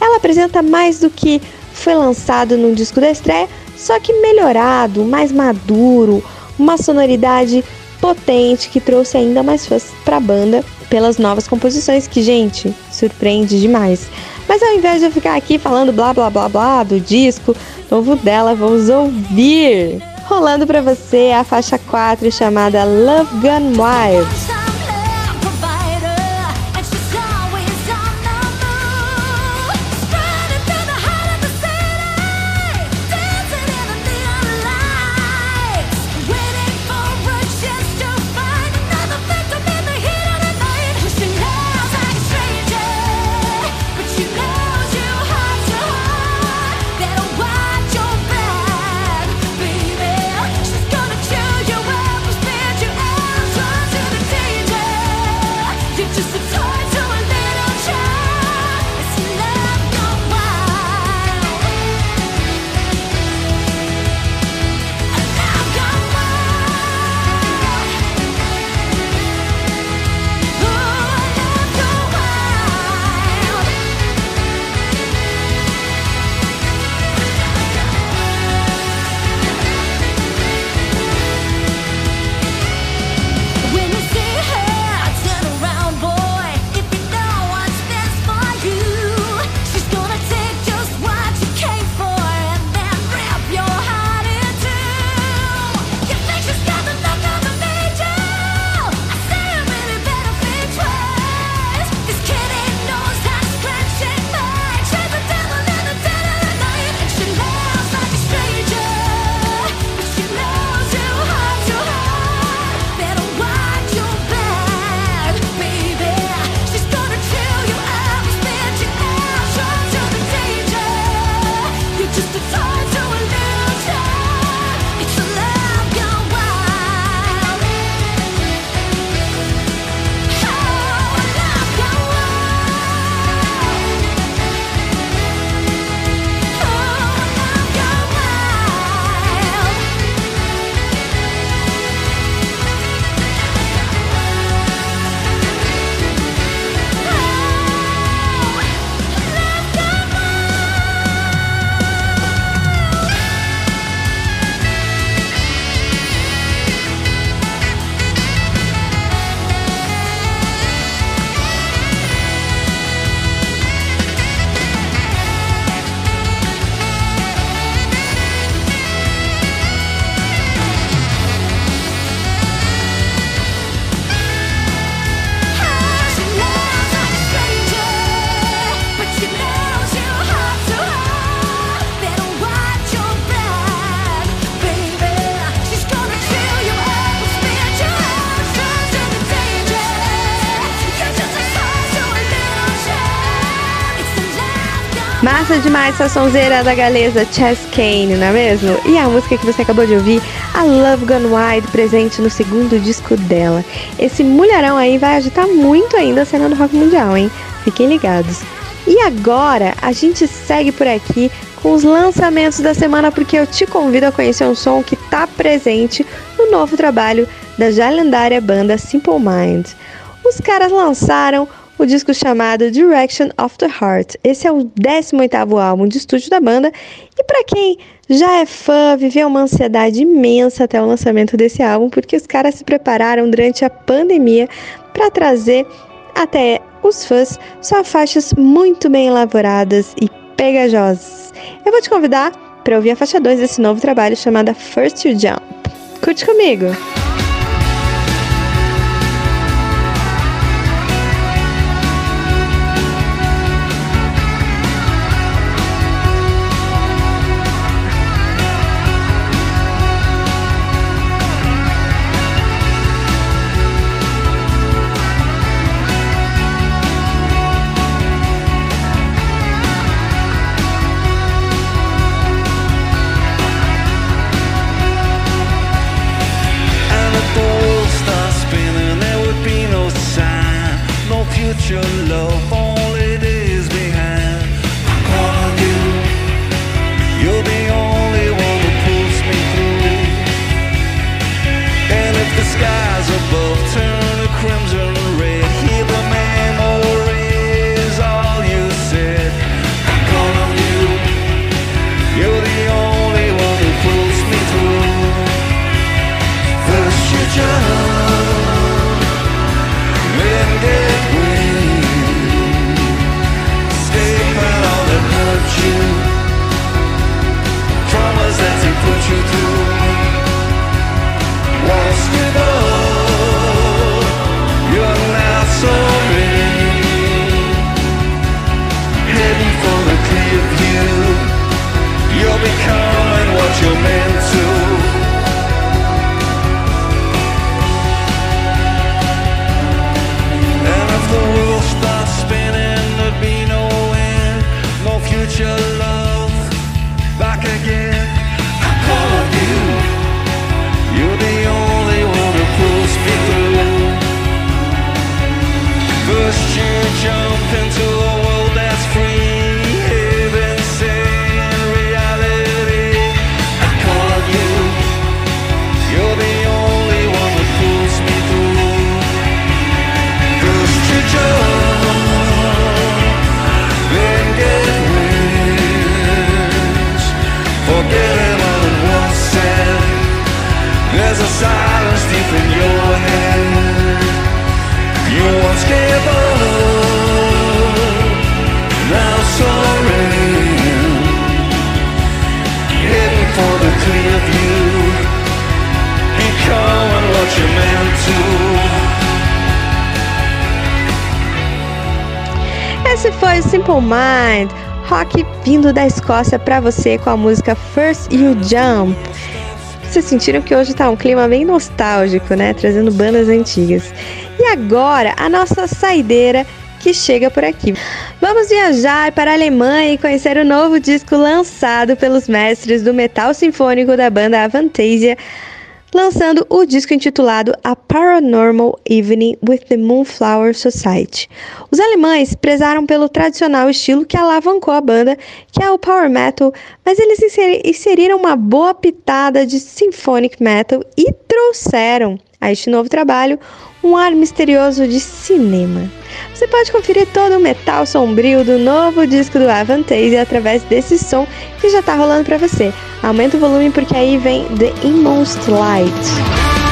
Ela apresenta mais do que foi lançado num disco da estreia, só que melhorado, mais maduro, uma sonoridade potente que trouxe ainda mais fãs para a banda pelas novas composições que, gente, surpreende demais. Mas ao invés de eu ficar aqui falando blá blá blá blá do disco novo dela, vamos ouvir. Rolando para você a faixa 4 chamada Love Gun Wild. Demais essa sonzeira da galesa Chess Kane, não é mesmo? E a música que você acabou de ouvir, a Love Gone Wild, presente no segundo disco dela. Esse mulherão aí vai agitar muito ainda a cena do rock mundial, hein? Fiquem ligados. E agora a gente segue por aqui com os lançamentos da semana, porque eu te convido a conhecer um som que está presente no novo trabalho da já lendária banda Simple Mind. Os caras lançaram o disco chamado Direction of the Heart. Esse é o 18º álbum de estúdio da banda e para quem já é fã, viveu uma ansiedade imensa até o lançamento desse álbum, porque os caras se prepararam durante a pandemia para trazer até os fãs só faixas muito bem elaboradas e pegajosas. Eu vou te convidar para ouvir a faixa 2 desse novo trabalho chamada First You Jump. Curte comigo! Escócia pra você com a música First You Jump. Vocês sentiram que hoje tá um clima bem nostálgico, né? Trazendo bandas antigas. E agora, a nossa saideira que chega por aqui. Vamos viajar para a Alemanha e conhecer o novo disco lançado pelos mestres do metal sinfônico da banda Avantasia, lançando o disco intitulado A Paranormal Evening with the Moonflower Society. Os alemães prezaram pelo tradicional estilo que alavancou a banda, que é o power metal, mas eles inseri- inseriram uma boa pitada de symphonic metal e trouxeram a este novo trabalho um ar misterioso de cinema. Você pode conferir todo o metal sombrio do novo disco do Avantasia através desse som que já tá rolando para você. Aumenta o volume porque aí vem The Inmost Light.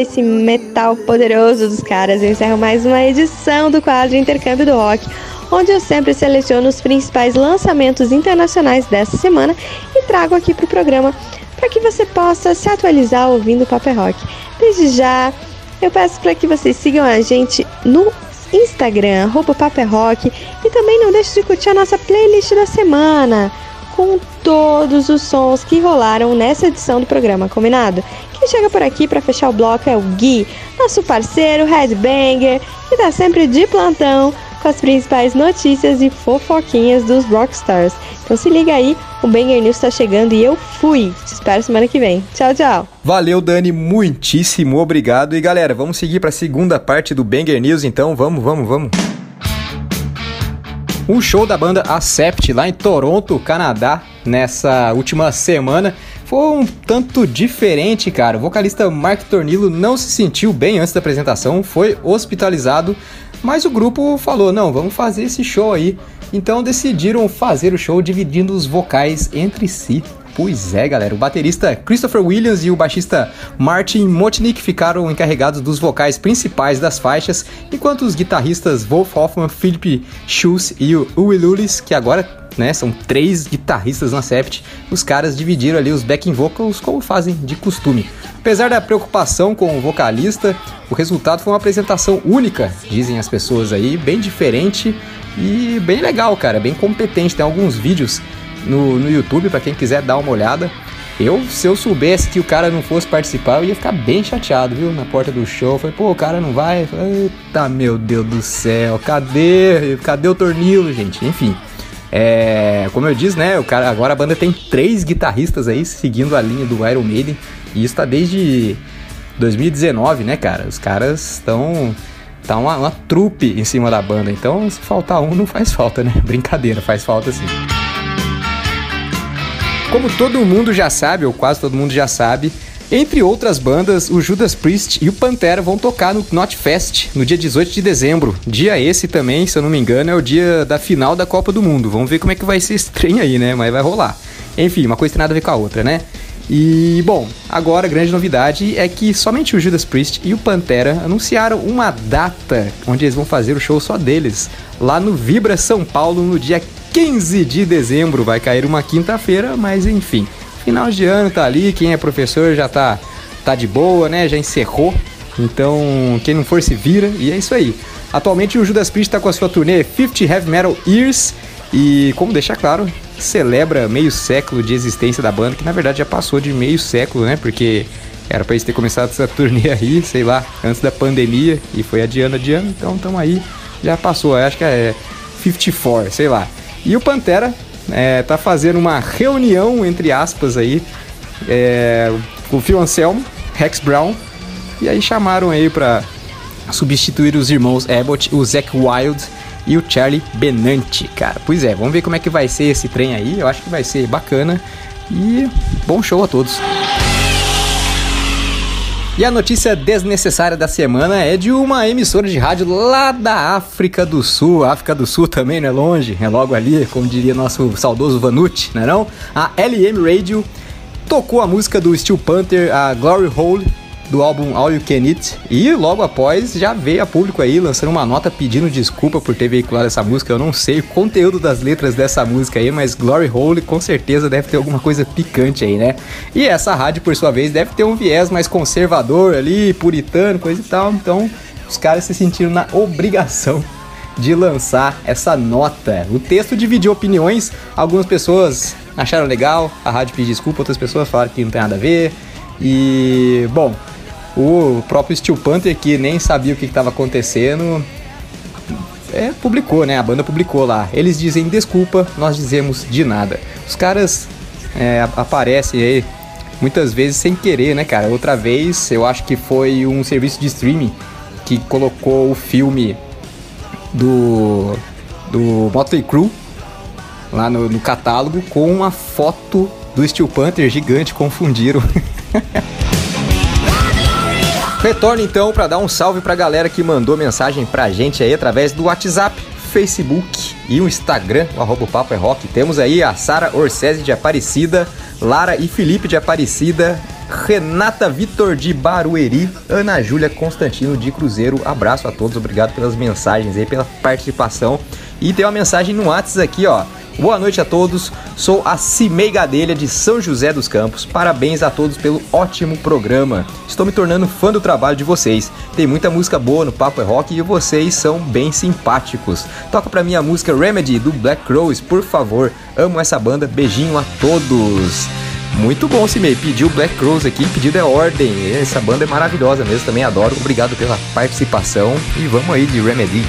Esse metal poderoso dos caras, eu encerro mais uma edição do quadro Intercâmbio do Rock, onde eu sempre seleciono os principais lançamentos internacionais dessa semana e trago aqui para o programa para que você possa se atualizar ouvindo o Paper Rock. Desde já, eu peço para que vocês sigam a gente no Instagram, arroba Papo é Rock, e também não deixe de curtir a nossa playlist da semana, com todos os sons que rolaram nessa edição do programa, combinado? Quem chega por aqui para fechar o bloco é o Gui, nosso parceiro headbanger, que tá sempre de plantão com as principais notícias e fofoquinhas dos rockstars. Então se liga aí, o Banger News tá chegando e eu fui. Te espero semana que vem. Tchau, tchau. Valeu, Dani, muitíssimo obrigado. E galera, vamos seguir para a segunda parte do Banger News, então vamos, vamos, vamos. Um show da banda Acept lá em Toronto, Canadá, nessa última semana. Foi um tanto diferente, cara. O vocalista Mark Tornillo não se sentiu bem antes da apresentação, foi hospitalizado, mas o grupo falou: não, vamos fazer esse show aí. Então decidiram fazer o show dividindo os vocais entre si. Pois é, galera. O baterista Christopher Williams e o baixista Martin Motnick ficaram encarregados dos vocais principais das faixas, enquanto os guitarristas Wolf Hoffman, Philip Schultz e o Uwe Lullis, que agora né, são três guitarristas na Sept, os caras dividiram ali os backing vocals como fazem de costume. Apesar da preocupação com o vocalista, o resultado foi uma apresentação única, dizem as pessoas aí, bem diferente e bem legal, cara, bem competente. Tem alguns vídeos no, no YouTube para quem quiser dar uma olhada. Eu, se eu soubesse que o cara não fosse participar, eu ia ficar bem chateado, viu? Na porta do show. Falei, pô, o cara não vai. Eita, meu Deus do céu, cadê? Cadê o tornilo, gente? Enfim. É, como eu disse, né? O cara, agora a banda tem três guitarristas aí seguindo a linha do Iron Maiden. E isso tá desde 2019, né, cara? Os caras estão. Tá uma, uma trupe em cima da banda. Então, se faltar um, não faz falta, né? Brincadeira, faz falta sim. Como todo mundo já sabe, ou quase todo mundo já sabe, entre outras bandas, o Judas Priest e o Pantera vão tocar no Knot Fest no dia 18 de dezembro. Dia esse também, se eu não me engano, é o dia da final da Copa do Mundo. Vamos ver como é que vai ser trem aí, né? Mas vai rolar. Enfim, uma coisa tem nada a ver com a outra, né? E, bom, agora a grande novidade é que somente o Judas Priest e o Pantera anunciaram uma data onde eles vão fazer o show só deles, lá no Vibra São Paulo no dia 15 de dezembro. Vai cair uma quinta-feira, mas enfim. Final de ano tá ali, quem é professor já tá, tá de boa, né? Já encerrou. Então, quem não for se vira, e é isso aí. Atualmente o Judas Priest tá com a sua turnê 50 Heavy Metal Years e, como deixar claro, celebra meio século de existência da banda, que na verdade já passou de meio século, né? Porque era pra eles ter começado essa turnê aí, sei lá, antes da pandemia, e foi adiando, adiando, então tamo aí, já passou, acho que é 54, sei lá. E o Pantera é, tá fazendo uma reunião, entre aspas, aí, é, com o Phil Anselmo, Rex Brown, e aí chamaram aí pra substituir os irmãos Abbott, o Zack Wild e o Charlie Benanti, cara. Pois é, vamos ver como é que vai ser esse trem aí, eu acho que vai ser bacana, e bom show a todos. E a notícia desnecessária da semana é de uma emissora de rádio lá da África do Sul. A África do Sul também não é longe, é logo ali, como diria nosso saudoso Vanucci, não é não? A LM Radio tocou a música do Steel Panther, a Glory Hole, do álbum All You Can Eat. E logo após já veio a público aí lançando uma nota pedindo desculpa por ter veiculado essa música. Eu não sei o conteúdo das letras dessa música aí, mas Glory Hole com certeza deve ter alguma coisa picante aí, né? E essa rádio, por sua vez, deve ter um viés mais conservador ali, puritano, coisa e tal. Então os caras se sentiram na obrigação de lançar essa nota. O texto dividiu opiniões, algumas pessoas acharam legal, a rádio pediu desculpa, outras pessoas falaram que não tem nada a ver. E, bom, o próprio Steel Panther, que nem sabia o que estava acontecendo, é, publicou, né? A banda publicou lá. Eles dizem desculpa, nós dizemos de nada. Os caras é, aparecem aí muitas vezes sem querer, né, cara? Outra vez, eu acho que foi um serviço de streaming que colocou o filme do do Motley Crue lá no, no catálogo com uma foto do Steel Panther gigante, confundiram. Retorno então para dar um salve pra galera que mandou mensagem pra gente aí através do WhatsApp, Facebook e o Instagram, o arroba Papo é Rock. Temos aí a Sara Orcese de Aparecida, Lara e Felipe de Aparecida, Renata Vitor de Barueri, Ana Júlia Constantino de Cruzeiro. Abraço a todos, obrigado pelas mensagens aí, pela participação. E tem uma mensagem no WhatsApp aqui, ó. Boa noite a todos, sou a Cimei Gadelha de São José dos Campos. Parabéns a todos pelo ótimo programa. Estou me tornando fã do trabalho de vocês. Tem muita música boa no Papo é Rock e vocês são bem simpáticos. Toca pra mim a música Remedy do Black Crowes, por favor. Amo essa banda, beijinho a todos. Muito bom, Cimei. Pediu Black Crowes aqui, pedido é ordem. Essa banda é maravilhosa mesmo, também adoro. Obrigado pela participação e vamos aí de Remedy.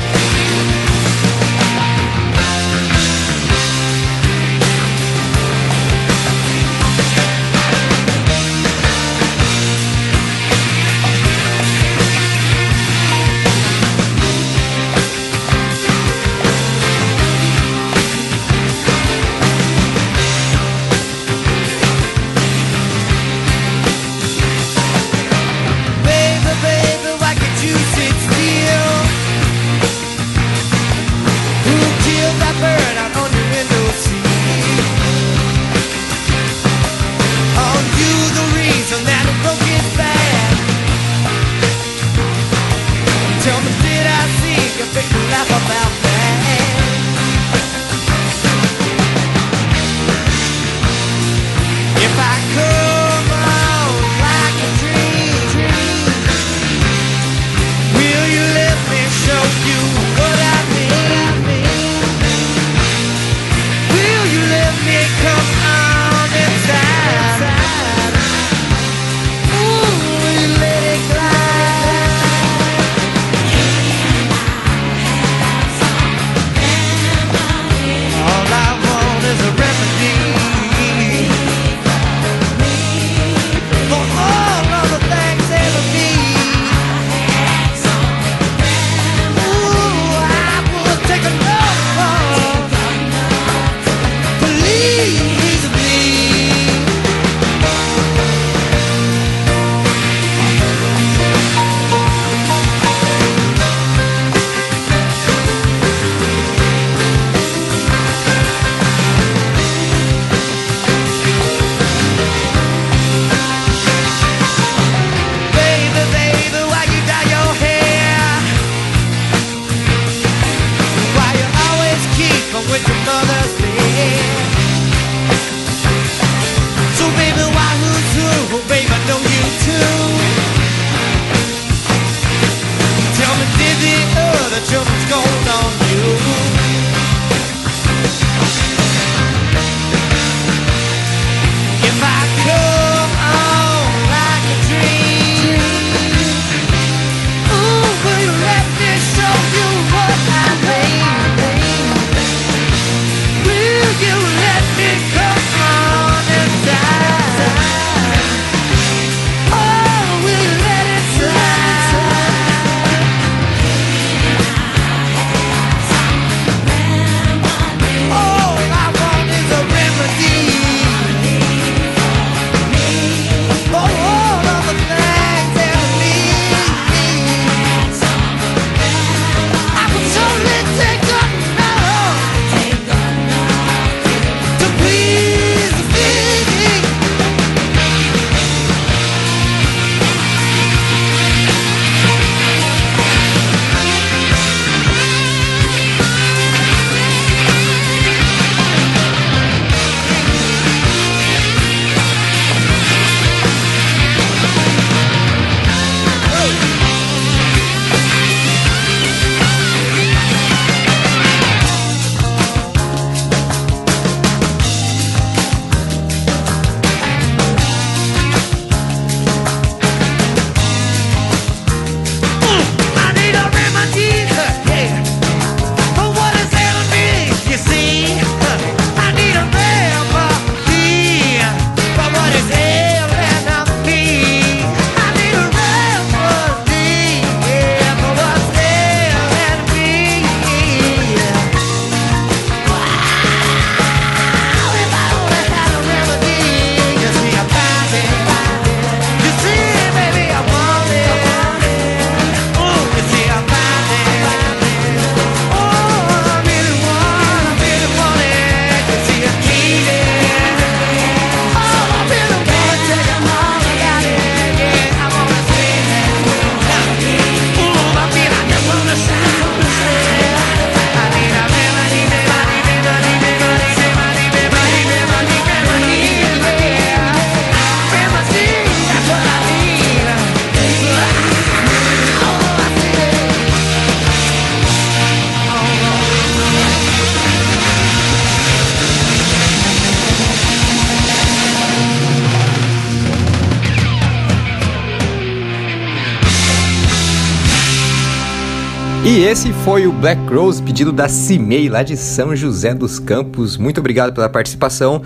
Esse foi o Black Rose, pedido da Cimei, lá de São José dos Campos. Muito obrigado pela participação.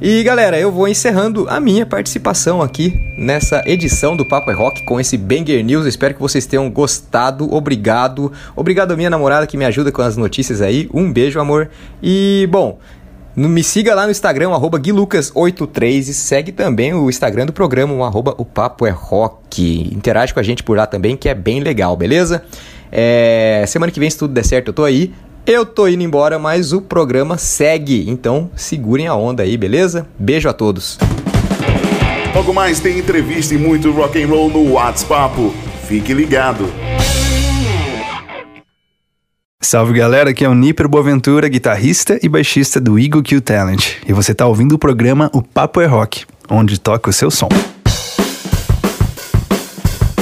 E galera, eu vou encerrando a minha participação aqui nessa edição do Papo é Rock com esse Banger News. Espero que vocês tenham gostado. Obrigado. Obrigado minha namorada que me ajuda com as notícias aí. Um beijo, amor. E, bom, me siga lá no Instagram, arroba guilucas83 e segue também o Instagram do programa, arroba o Papo é Rock. Interage com a gente por lá também, que é bem legal, beleza? É, semana que vem, se tudo der certo, eu tô aí. Eu tô indo embora, mas o programa segue. Então, segurem a onda aí, beleza? Beijo a todos. Logo mais tem entrevista e muito rock and roll no WhatsApp. Fique ligado. Salve galera, aqui é o Niper Boaventura, guitarrista e baixista do Eagle Q Talent. E você tá ouvindo o programa O Papo é Rock, onde toca o seu som.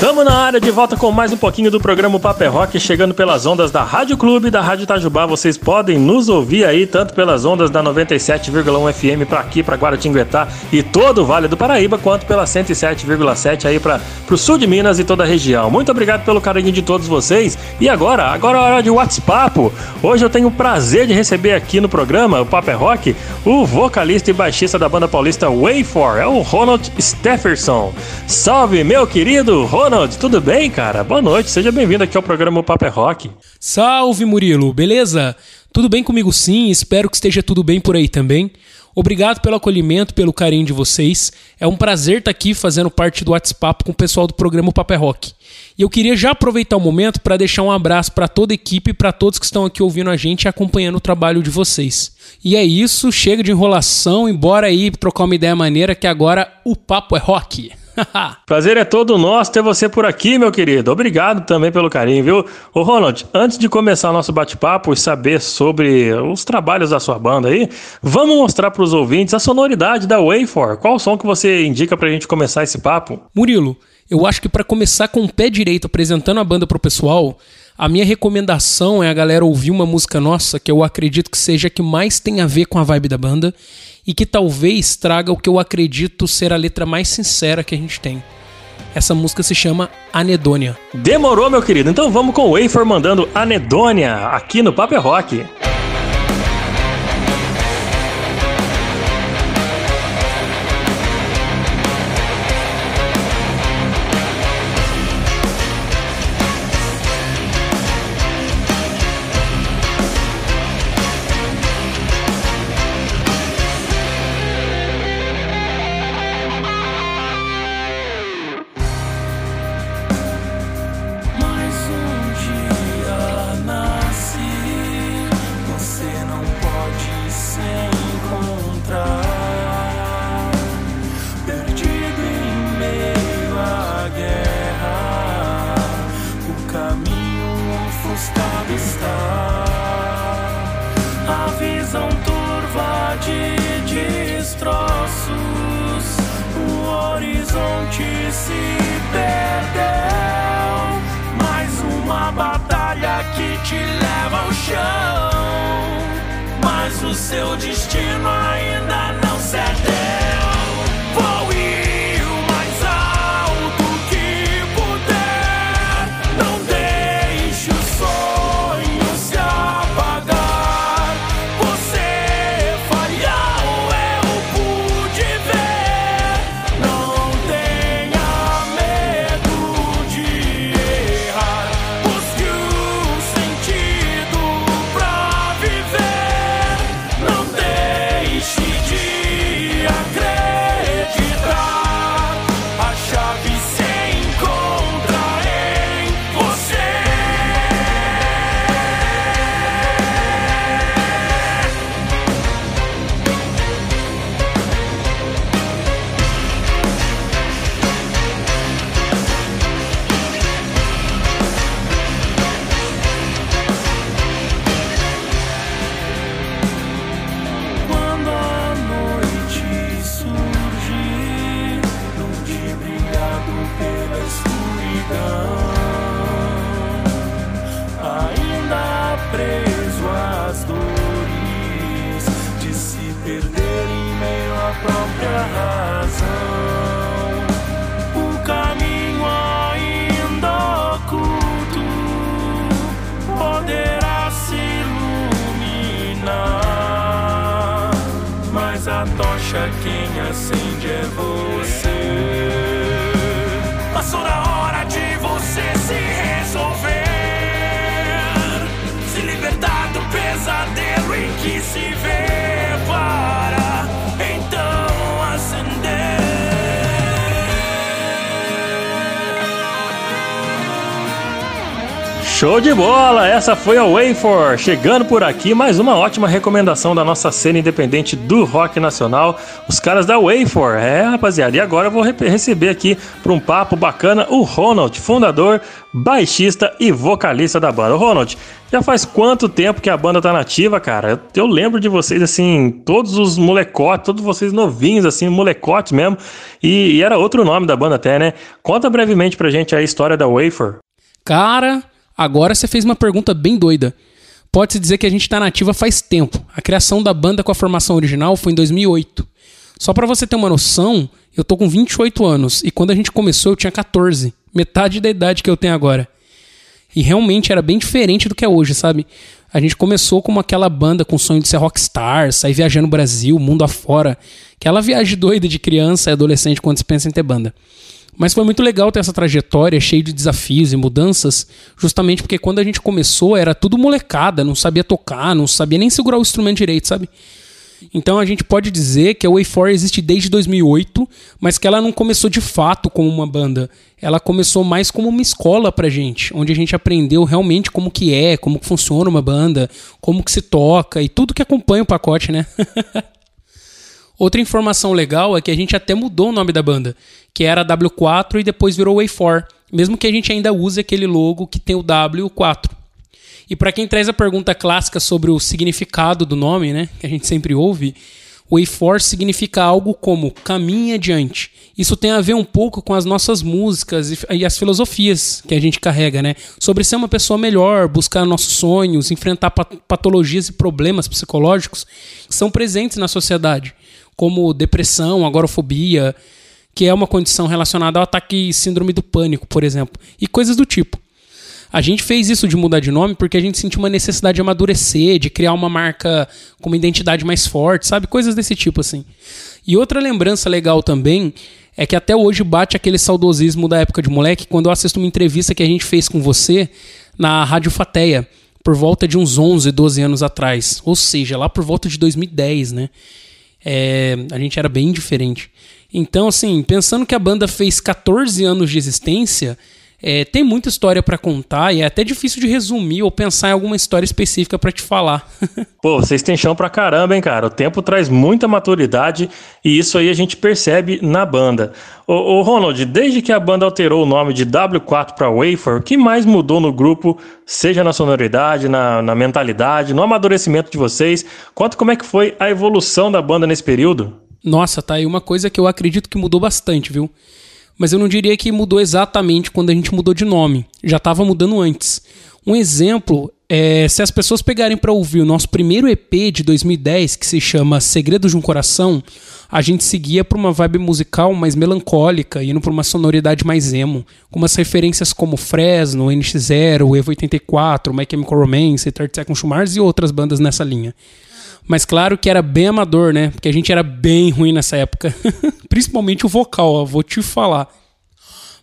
Tamo na área de volta com mais um pouquinho do programa Papo é Rock, chegando pelas ondas da Rádio Clube da Rádio Itajubá. Vocês podem nos ouvir aí, tanto pelas ondas da 97,1 FM para aqui, para Guaratinguetá e todo o Vale do Paraíba, quanto pela 107,7 aí para o sul de Minas e toda a região. Muito obrigado pelo carinho de todos vocês. E agora, agora é hora de WhatsApp. Hoje eu tenho o prazer de receber aqui no programa, o Papo é Rock, o vocalista e baixista da banda paulista Way4, é o Ronald Stefferson. Salve, meu querido Ronald, tudo bem, cara? Boa noite, seja bem-vindo aqui ao programa Papo é Rock. Salve Murilo, beleza? Tudo bem comigo sim, espero que esteja tudo bem por aí também. Obrigado pelo acolhimento, pelo carinho de vocês. É um prazer estar aqui fazendo parte do WhatsApp com o pessoal do programa Papo é Rock. E eu queria já aproveitar o momento para deixar um abraço para toda a equipe e para todos que estão aqui ouvindo a gente e acompanhando o trabalho de vocês. E é isso, chega de enrolação e bora aí trocar uma ideia maneira que agora o Papo é Rock. Prazer é todo nosso ter você por aqui, meu querido. Obrigado também pelo carinho, viu? Ô Ronald, antes de começar o nosso bate-papo e saber sobre os trabalhos da sua banda aí, vamos mostrar para os ouvintes a sonoridade da Way4. Qual o som que você indica pra gente começar esse papo? Murilo, eu acho que para começar com o pé direito apresentando a banda pro pessoal, a minha recomendação é a galera ouvir uma música nossa que eu acredito que seja a que mais tem a ver com a vibe da banda e que talvez traga o que eu acredito ser a letra mais sincera que a gente tem. Essa música se chama Anedônia. Demorou, meu querido. Então vamos com o Wafer mandando Anedônia aqui no Papo é Rock. Em Show de bola! Essa foi a Wayfor. Chegando por aqui, mais uma ótima recomendação da nossa cena independente do rock nacional, os caras da Wayfor. É, rapaziada, e agora eu vou re- receber aqui para um papo bacana o Ronald, fundador, baixista e vocalista da banda. Ronald, já faz quanto tempo que a banda tá nativa, cara? Eu, eu lembro de vocês, assim, todos os molecotes, todos vocês novinhos, assim, molecotes mesmo, e, e era outro nome da banda até, né? Conta brevemente pra gente a história da Wayfor. Cara, agora você fez uma pergunta bem doida. Pode-se dizer que a gente tá nativa faz tempo. A criação da banda com a formação original foi em 2008. Só pra você ter uma noção, eu tô com 28 anos e quando a gente começou eu tinha 14, metade da idade que eu tenho agora. E realmente era bem diferente do que é hoje, sabe? A gente começou como aquela banda com o sonho de ser rockstar, sair viajando o Brasil, mundo afora. Aquela viagem doida de criança e adolescente quando se pensa em ter banda. Mas foi muito legal ter essa trajetória cheia de desafios e mudanças, justamente porque quando a gente começou era tudo molecada, não sabia tocar, não sabia nem segurar o instrumento direito, sabe? Então a gente pode dizer que a Way4 existe desde 2008, mas que ela não começou de fato como uma banda. Ela começou mais como uma escola pra gente, onde a gente aprendeu realmente como que é, como que funciona uma banda, como que se toca e tudo que acompanha o pacote, né? Outra informação legal é que a gente até mudou o nome da banda, que era W4 e depois virou Way4, mesmo que a gente ainda use aquele logo que tem o W4. E para quem traz a pergunta clássica sobre o significado do nome, né, que a gente sempre ouve, Way Force significa algo como caminhe adiante. Isso tem a ver um pouco com as nossas músicas e, e as filosofias que a gente carrega, né? Sobre ser uma pessoa melhor, buscar nossos sonhos, enfrentar pat- patologias e problemas psicológicos que são presentes na sociedade, como depressão, agorafobia, que é uma condição relacionada ao ataque síndrome do pânico, por exemplo, e coisas do tipo. A gente fez isso de mudar de nome porque a gente sentiu uma necessidade de amadurecer, de criar uma marca com uma identidade mais forte, sabe? Coisas desse tipo assim. E outra lembrança legal também é que até hoje bate aquele saudosismo da época de moleque quando eu assisto uma entrevista que a gente fez com você na Rádio Fateia, por volta de uns 11, 12 anos atrás. Ou seja, lá por volta de 2010, né? É, a gente era bem diferente. Então, assim, pensando que a banda fez 14 anos de existência, é, tem muita história pra contar e é até difícil de resumir ou pensar em alguma história específica pra te falar. Pô, vocês têm chão pra caramba, hein, cara? O tempo traz muita maturidade e isso aí a gente percebe na banda. Ô, ô Ronald, desde que a banda alterou o nome de W4 pra Wafer, o que mais mudou no grupo, seja na sonoridade, na, na mentalidade, no amadurecimento de vocês? Conta como é que foi a evolução da banda nesse período. Nossa, tá aí uma coisa que eu acredito que mudou bastante, viu? Mas eu não diria que mudou exatamente quando a gente mudou de nome. Já estava mudando antes. Um exemplo é se as pessoas pegarem para ouvir o nosso primeiro EP de 2010, que se chama Segredos de um Coração, a gente seguia para uma vibe musical mais melancólica, indo para uma sonoridade mais emo, com umas referências como Fresno, NX0, Evo 84, My Chemical Romance, 30 Seconds to Mars e outras bandas nessa linha. Mas claro que era bem amador, né? Porque a gente era bem ruim nessa época. Principalmente o vocal, ó, vou te falar.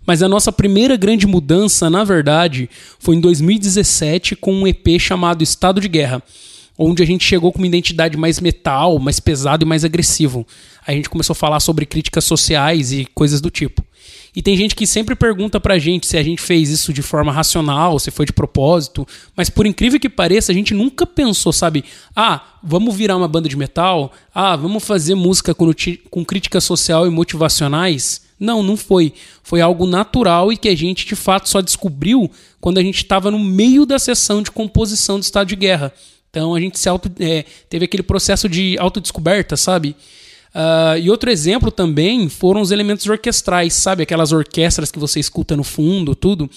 Mas a nossa primeira grande mudança, na verdade, foi em 2017 com um EP chamado Estado de Guerra, onde a gente chegou com uma identidade mais metal, mais pesado e mais agressivo. A gente começou a falar sobre críticas sociais e coisas do tipo. E tem gente que sempre pergunta pra gente se a gente fez isso de forma racional, se foi de propósito, mas por incrível que pareça, a gente nunca pensou, sabe? Ah, vamos virar uma banda de metal? Ah, vamos fazer música com, com crítica social e motivacionais? Não, não foi. Foi algo natural e que a gente de fato só descobriu quando a gente estava no meio da sessão de composição do estado de guerra. Então a gente se auto, é, teve aquele processo de autodescoberta, sabe? Ah, e outro exemplo também foram os elementos orquestrais, sabe? Aquelas orquestras que você escuta no fundo, tudo.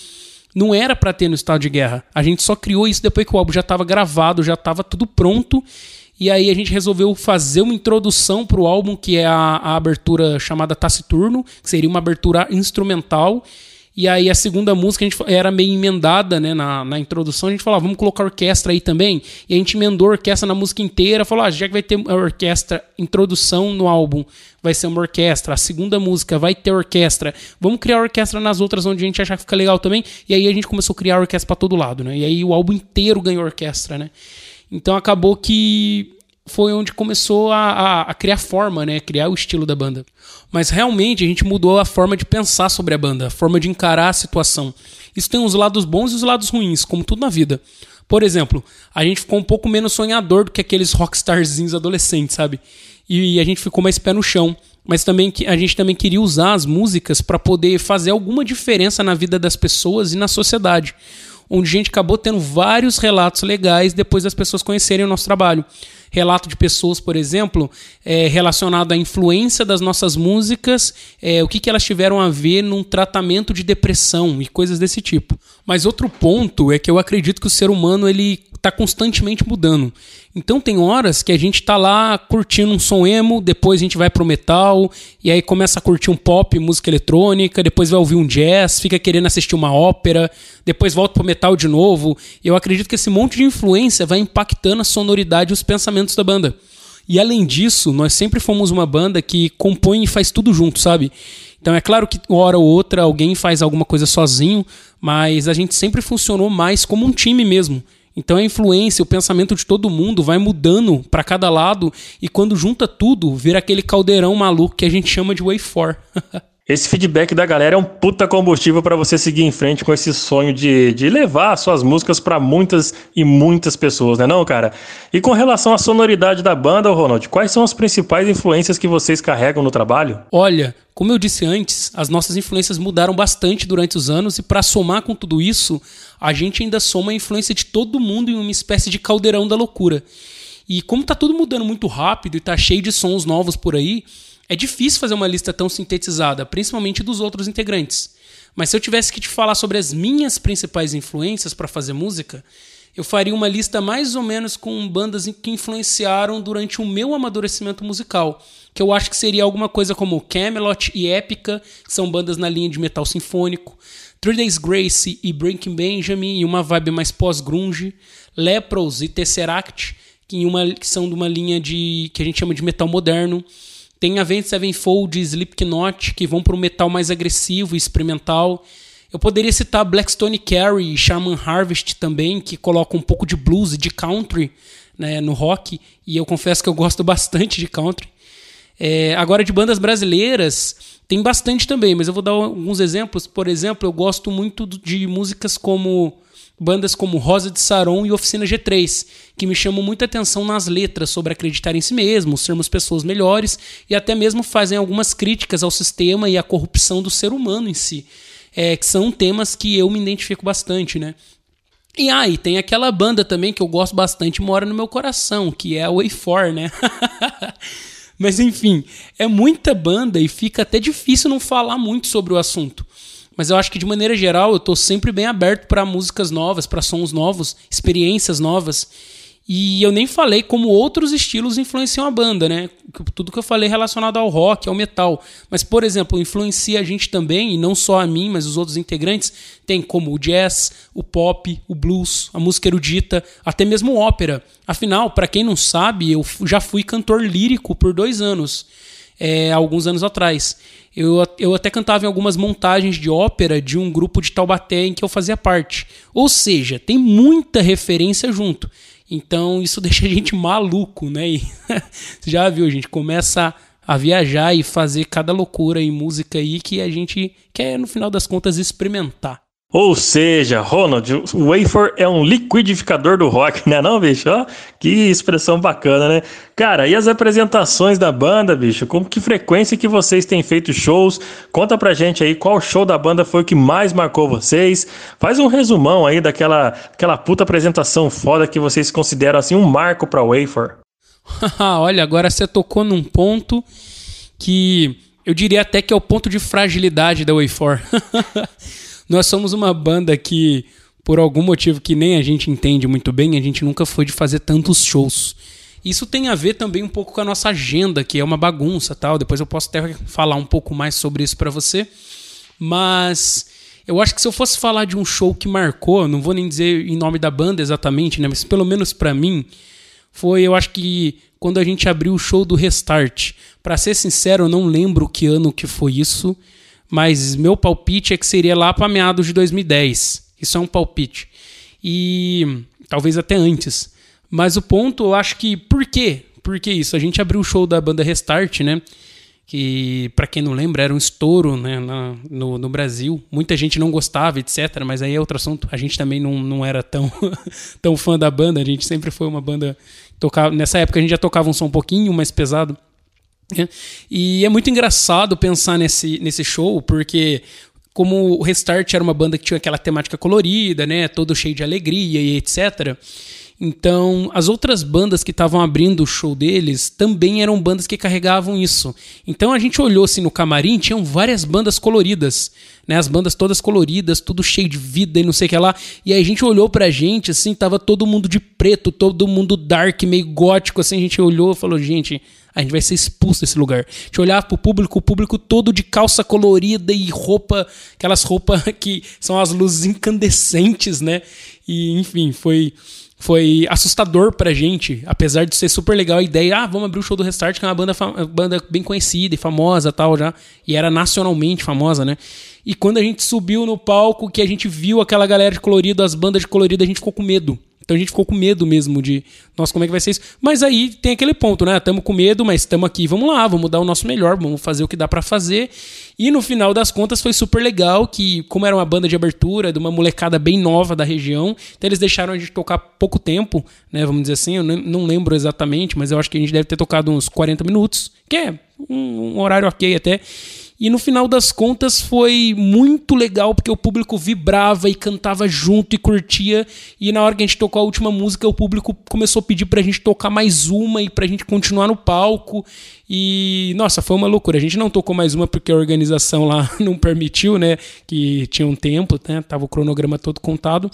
Não era pra ter no estado de guerra. A gente só criou isso depois que o álbum já estava gravado, já estava tudo pronto. E aí a gente resolveu fazer uma introdução pro álbum, que é a, a abertura chamada Taciturno, que seria uma abertura instrumental. E aí a segunda música a gente era meio emendada, né? Na, na introdução, a gente falava, vamos colocar orquestra aí também. E a gente emendou a orquestra na música inteira, falou, ah, já que vai ter a orquestra introdução no álbum, vai ser uma orquestra. A segunda música vai ter orquestra. Vamos criar orquestra nas outras onde a gente achar que fica legal também. E aí a gente começou a criar orquestra pra todo lado, né? E aí o álbum inteiro ganhou orquestra, né? Então acabou que foi onde começou a, a, a, criar forma, né? Criar o estilo da banda. Mas realmente a gente mudou a forma de pensar sobre a banda, a forma de encarar a situação. Isso tem os lados bons e os lados ruins, como tudo na vida. Por exemplo, a gente ficou um pouco menos sonhador do que aqueles rockstarzinhos adolescentes, sabe? E a gente ficou mais pé no chão. Mas também a gente também queria usar as músicas para poder fazer alguma diferença na vida das pessoas e na sociedade onde a gente acabou tendo vários relatos legais depois das pessoas conhecerem o nosso trabalho. Relato de pessoas, por exemplo, é, relacionado à influência das nossas músicas, é, o que, que elas tiveram a ver num tratamento de depressão e coisas desse tipo. Mas outro ponto é que eu acredito que o ser humano ele está constantemente mudando. Então tem horas que a gente tá lá curtindo um som emo, depois a gente vai pro metal, e aí começa a curtir um pop, música eletrônica, depois vai ouvir um jazz, fica querendo assistir uma ópera, depois volta pro metal de novo. Eu acredito que esse monte de influência vai impactando a sonoridade e os pensamentos da banda. E além disso, nós sempre fomos uma banda que compõe e faz tudo junto, sabe? Então é claro que uma hora ou outra alguém faz alguma coisa sozinho, mas a gente sempre funcionou mais como um time mesmo. Então a influência, o pensamento de todo mundo vai mudando para cada lado e quando junta tudo, vira aquele caldeirão maluco que a gente chama de Way 4. Esse feedback da galera é um puta combustível para você seguir em frente com esse sonho de, de levar suas músicas para muitas e muitas pessoas, né não, cara? E com relação à sonoridade da banda, Ronald, quais são as principais influências que vocês carregam no trabalho? Olha, como eu disse antes, as nossas influências mudaram bastante durante os anos e para somar com tudo isso, a gente ainda soma a influência de todo mundo em uma espécie de caldeirão da loucura. E como tá tudo mudando muito rápido e tá cheio de sons novos por aí, é difícil fazer uma lista tão sintetizada, principalmente dos outros integrantes. Mas se eu tivesse que te falar sobre as minhas principais influências para fazer música, eu faria uma lista mais ou menos com bandas que influenciaram durante o meu amadurecimento musical, que eu acho que seria alguma coisa como Camelot e Épica, que são bandas na linha de metal sinfônico, Three Days Grace e Breaking Benjamin, em uma vibe mais pós-grunge, Lepros e Tesseract, que, uma, que são de uma linha de que a gente chama de metal moderno, tem Avenged Sevenfold e Slipknot, que vão para um metal mais agressivo e experimental. Eu poderia citar Blackstone Carry e Shaman Harvest também, que colocam um pouco de blues e de country né, no rock. E eu confesso que eu gosto bastante de country. É, agora, de bandas brasileiras, tem bastante também, mas eu vou dar alguns exemplos. Por exemplo, eu gosto muito de músicas como bandas como Rosa de Saron e Oficina G3, que me chamam muita atenção nas letras sobre acreditar em si mesmo, sermos pessoas melhores e até mesmo fazem algumas críticas ao sistema e à corrupção do ser humano em si, é, que são temas que eu me identifico bastante, né? E aí, ah, tem aquela banda também que eu gosto bastante, mora no meu coração, que é a Way 4, né? Mas enfim, é muita banda e fica até difícil não falar muito sobre o assunto. Mas eu acho que de maneira geral eu estou sempre bem aberto para músicas novas, para sons novos, experiências novas. E eu nem falei como outros estilos influenciam a banda, né? Tudo que eu falei relacionado ao rock, ao metal. Mas, por exemplo, influencia a gente também, e não só a mim, mas os outros integrantes, tem como o jazz, o pop, o blues, a música erudita, até mesmo ópera. Afinal, para quem não sabe, eu já fui cantor lírico por dois anos, é, alguns anos atrás. Eu, eu até cantava em algumas montagens de ópera de um grupo de Taubaté em que eu fazia parte. Ou seja, tem muita referência junto. Então isso deixa a gente maluco, né? E, já viu, gente começa a viajar e fazer cada loucura em música aí que a gente quer, no final das contas, experimentar. Ou seja, Ronald, o wafer é um liquidificador do rock, né não, bicho? Ó, que expressão bacana, né? Cara, e as apresentações da banda, bicho? Com que frequência que vocês têm feito shows? Conta pra gente aí qual show da banda foi o que mais marcou vocês. Faz um resumão aí daquela aquela puta apresentação foda que vocês consideram assim um marco pra wafer. Olha, agora você tocou num ponto que eu diria até que é o ponto de fragilidade da Wafer. Nós somos uma banda que, por algum motivo que nem a gente entende muito bem, a gente nunca foi de fazer tantos shows. Isso tem a ver também um pouco com a nossa agenda, que é uma bagunça, tal. Depois eu posso até falar um pouco mais sobre isso para você. Mas Eu acho que se eu fosse falar de um show que marcou, não vou nem dizer em nome da banda exatamente, né? Mas pelo menos pra mim, foi, eu acho que quando a gente abriu o show do Restart. Pra ser sincero, eu não lembro que ano que foi isso, mas meu palpite é que seria lá pra meados de 2010. Isso é um palpite. E talvez até antes. Mas o ponto, eu acho que. Por quê? Por que isso? A gente abriu o show da banda Restart, né? Que, pra quem não lembra, era um estouro né, na- no, no Brasil. Muita gente não gostava, etc. Mas aí é outro assunto. A gente também não, não era tão, tão fã da banda. A gente sempre foi uma banda. Tocava, nessa época a gente já tocava um som um pouquinho mais pesado. Né? E é muito engraçado pensar nesse, nesse show, porque como o Restart era uma banda que tinha aquela temática colorida, né, todo cheio de alegria e etc. Então, as outras bandas que estavam abrindo o show deles também eram bandas que carregavam isso. Então a gente olhou assim no camarim, tinham várias bandas coloridas, né? As bandas todas coloridas, tudo cheio de vida e não sei o que lá. E aí a gente olhou pra gente, assim, tava todo mundo de preto, todo mundo dark, meio gótico, assim. A gente olhou e falou, gente, a gente vai ser expulso desse lugar. A gente olhava pro público, o público todo de calça colorida e roupa, aquelas roupas que são as luzes incandescentes, né? E enfim, foi foi assustador pra gente, apesar de ser super legal a ideia, ah, vamos abrir o show do Restart, que é uma banda, banda bem conhecida e famosa tal já, e era nacionalmente famosa, né? E quando a gente subiu no palco, que a gente viu aquela galera de colorido, as bandas de colorido, a gente ficou com medo. Então a gente ficou com medo mesmo de, nossa, como é que vai ser isso? Mas aí tem aquele ponto, né? Tamo com medo, mas estamos aqui, vamos lá, vamos dar o nosso melhor, vamos fazer o que dá pra fazer. E no final das contas foi super legal que, como era uma banda de abertura, de uma molecada bem nova da região, então eles deixaram a gente tocar pouco tempo, né? Vamos dizer assim, eu não lembro exatamente, mas eu acho que a gente deve ter tocado uns 40 minutos, que é um, um horário ok até. E no final das contas foi muito legal, porque o público vibrava e cantava junto e curtia. E na hora que a gente tocou a última música, o público começou a pedir pra gente tocar mais uma e pra gente continuar no palco. E, nossa, foi uma loucura. A gente não tocou mais uma porque a organização lá não permitiu, né? Que tinha um tempo, né? Tava o cronograma todo contado.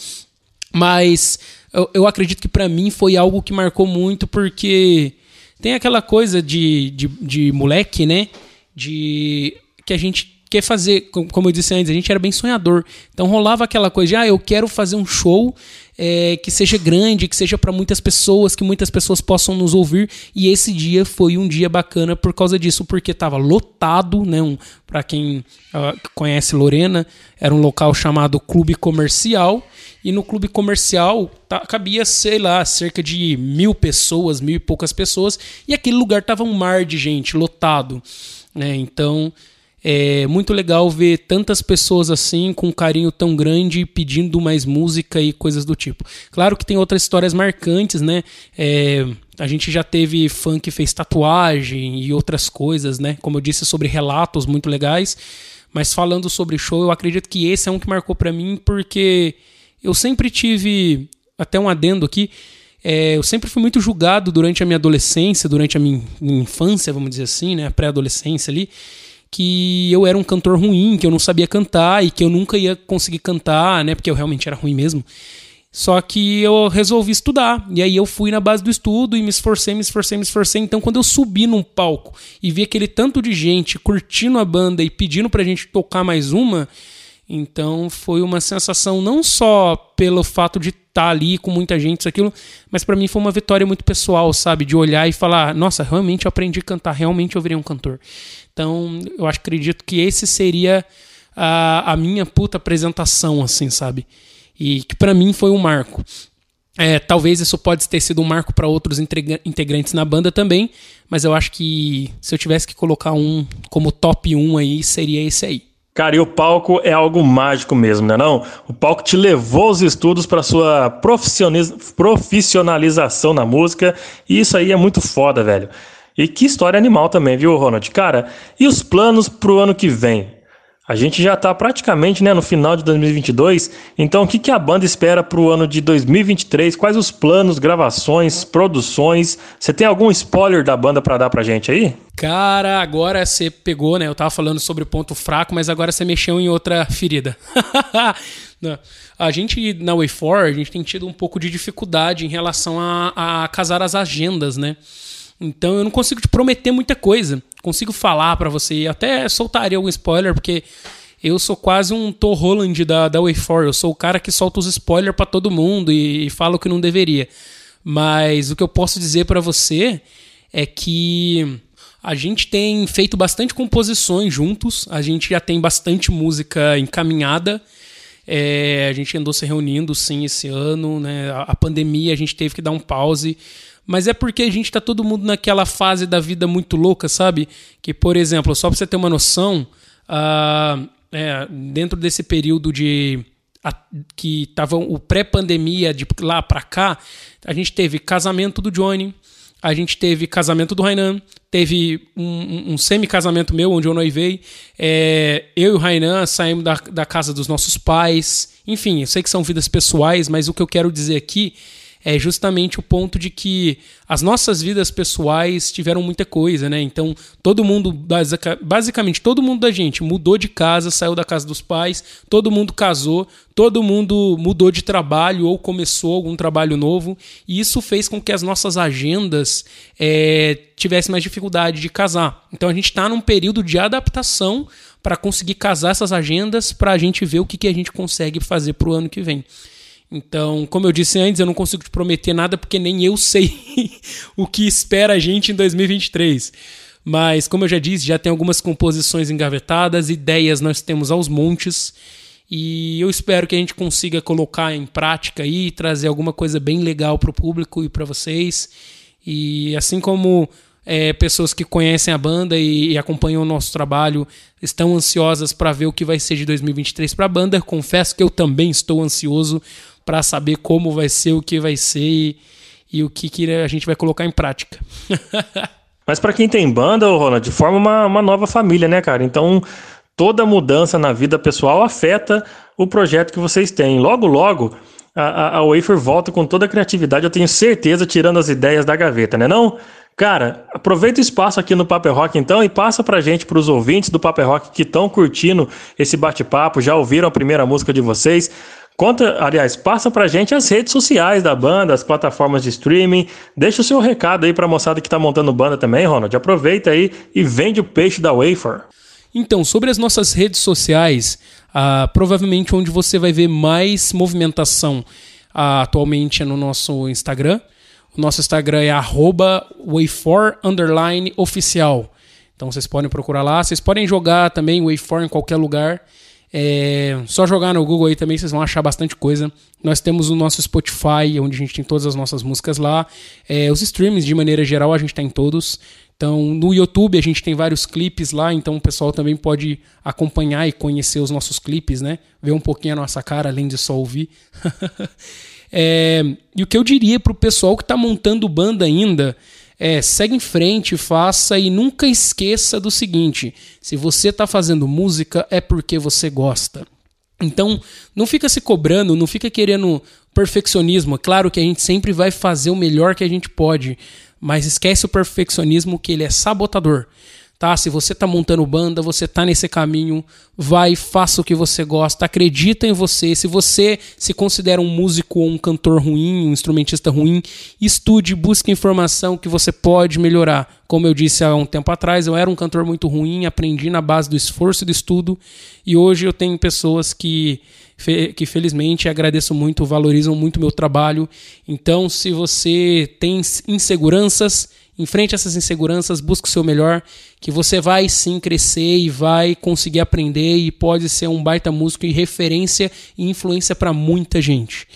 Mas eu, eu acredito que pra mim foi algo que marcou muito, porque tem aquela coisa de, de, de moleque, né? De que a gente quer fazer, com- como eu disse antes, a gente era bem sonhador. Então rolava aquela coisa de, ah, eu quero fazer um show é, que seja grande, que seja para muitas pessoas, que muitas pessoas possam nos ouvir. E esse dia foi um dia bacana por causa disso, porque estava lotado, né? Um, para quem ah, conhece Lorena, era um local chamado Clube Comercial. E no clube comercial tá- cabia, sei lá, cerca de mil pessoas, mil e poucas pessoas. E aquele lugar tava um mar de gente, lotado. Né? Então é muito legal ver tantas pessoas assim, com um carinho tão grande, pedindo mais música e coisas do tipo. Claro que tem outras histórias marcantes, né? É, a gente já teve fã que fez tatuagem e outras coisas, né? Como eu disse, sobre relatos muito legais. Mas falando sobre show, eu acredito que esse é um que marcou pra mim, porque eu sempre tive, até um adendo aqui, é, eu sempre fui muito julgado durante a minha adolescência, durante a minha minha infância, vamos dizer assim, né? Pré-adolescência ali que eu era um cantor ruim, que eu não sabia cantar e que eu nunca ia conseguir cantar, né? Porque eu realmente era ruim mesmo. Só que eu resolvi estudar. E aí eu fui na base do estudo e me esforcei, me esforcei, me esforcei. Então quando eu subi num palco e vi aquele tanto de gente curtindo a banda e pedindo pra gente tocar mais uma, então foi uma sensação não só pelo fato de estar ali com muita gente, isso aquilo, mas pra mim foi uma vitória muito pessoal, sabe? De olhar e falar, nossa, realmente eu aprendi a cantar, realmente eu virei um cantor. Então eu acredito que esse seria a, a minha puta apresentação, assim, sabe? E que pra mim foi um marco. É, talvez isso pode ter sido um marco para outros integra- integrantes na banda também, mas eu acho que se eu tivesse que colocar um como top 1 aí, seria esse aí. Cara, e o palco é algo mágico mesmo, né não? O palco te levou aos estudos para sua profissionalização na música, e isso aí é muito foda, velho. E que história animal também, viu, Ronald? Cara, e os planos pro ano que vem? A gente já tá praticamente né, no final de 2022, então o que, que a banda espera pro ano de 2023? Quais os planos, gravações, produções? Você tem algum spoiler da banda para dar pra gente aí? Cara, agora você pegou, né? Eu tava falando sobre ponto fraco, mas agora você mexeu em outra ferida. A gente, na Way4, a gente tem tido um pouco de dificuldade em relação a, a casar as agendas, né? Então eu não consigo te prometer muita coisa. Consigo falar pra você, até soltaria algum spoiler, porque eu sou quase um Tom Holland da, da Way 4. Eu sou o cara que solta os spoilers pra todo mundo e, e fala o que não deveria. Mas o que eu posso dizer pra você é que a gente tem feito bastante composições juntos, a gente já tem bastante música encaminhada. É, a gente andou se reunindo sim esse ano, né? A, a pandemia a gente teve que dar um pause. Mas é porque a gente tá todo mundo naquela fase da vida muito louca, sabe? Que, por exemplo, só pra você ter uma noção, ah, é, dentro desse período de a- que tava o pré-pandemia de lá pra cá, a gente teve casamento do Johnny, a gente teve casamento do Rainan, teve um, um- um semi-casamento meu, onde eu noivei. É, eu e o Rainan saímos da, da casa dos nossos pais. Enfim, eu sei que são vidas pessoais, mas o que eu quero dizer aqui é justamente o ponto de que as nossas vidas pessoais tiveram muita coisa, né? Então, todo mundo, basica- basicamente, todo mundo da gente mudou de casa, saiu da casa dos pais, todo mundo casou, todo mundo mudou de trabalho ou começou algum trabalho novo, e isso fez com que as nossas agendas é, tivessem mais dificuldade de casar. Então, a gente está num período de adaptação para conseguir casar essas agendas, para a gente ver o que, que a gente consegue fazer para o ano que vem. Então, como eu disse antes, eu não consigo te prometer nada porque nem eu sei o que espera a gente em 2023. Mas, como eu já disse, já tem algumas composições engavetadas, ideias nós temos aos montes. E eu espero que a gente consiga colocar em prática e trazer alguma coisa bem legal para o público e para vocês. E assim como é, pessoas que conhecem a banda e, e acompanham o nosso trabalho estão ansiosas para ver o que vai ser de 2023 para a banda, confesso que eu também estou ansioso para saber como vai ser, o que vai ser e, e o que, que a gente vai colocar em prática. Mas pra quem tem banda, Ronald, forma uma, uma nova família, né, cara? Então, toda mudança na vida pessoal afeta o projeto que vocês têm. Logo, logo, a, a, a Wafer volta com toda a criatividade, eu tenho certeza, tirando as ideias da gaveta, né não? Cara, aproveita o espaço aqui no Paper Rock então e passa pra gente, pros ouvintes do Paper Rock que estão curtindo esse bate-papo, já ouviram a primeira música de vocês. Conta, aliás, passa pra gente as redes sociais da banda, as plataformas de streaming. Deixa o seu recado aí pra moçada que tá montando banda também, Ronald. Aproveita aí e vende o peixe da Wafer. Então, sobre as nossas redes sociais, ah, provavelmente onde você vai ver mais movimentação ah, atualmente é no nosso Instagram. O nosso Instagram é arroba way4 underline oficial. Então vocês podem procurar lá. Vocês podem jogar também Way4 em qualquer lugar. É, só jogar no Google aí também vocês vão achar bastante coisa. Nós temos o nosso Spotify, onde a gente tem todas as nossas músicas lá. É, os streams, de maneira geral, a gente tem todos. Então, no YouTube a gente tem vários clipes lá, então o pessoal também pode acompanhar e conhecer os nossos clipes, né? Ver um pouquinho a nossa cara, além de só ouvir. É, e o que eu diria pro pessoal que tá montando banda ainda é segue em frente, faça e nunca esqueça do seguinte: se você tá fazendo música é porque você gosta. Então, não fica se cobrando, não fica querendo perfeccionismo. Claro que a gente sempre vai fazer o melhor que a gente pode, mas esquece o perfeccionismo que ele é sabotador. Tá? Se você tá montando banda, você tá nesse caminho, vai, faça o que você gosta, acredita em você. Se você se considera um músico ou um cantor ruim, um instrumentista ruim, estude, busque informação que você pode melhorar. Como eu disse há um tempo atrás, eu era um cantor muito ruim, aprendi na base do esforço e do estudo, e hoje eu tenho pessoas que que felizmente agradeço muito, valorizam muito o meu trabalho. Então, se você tem inseguranças, enfrente essas inseguranças, busque o seu melhor, que você vai sim crescer e vai conseguir aprender e pode ser um baita músico e referência e influência para muita gente.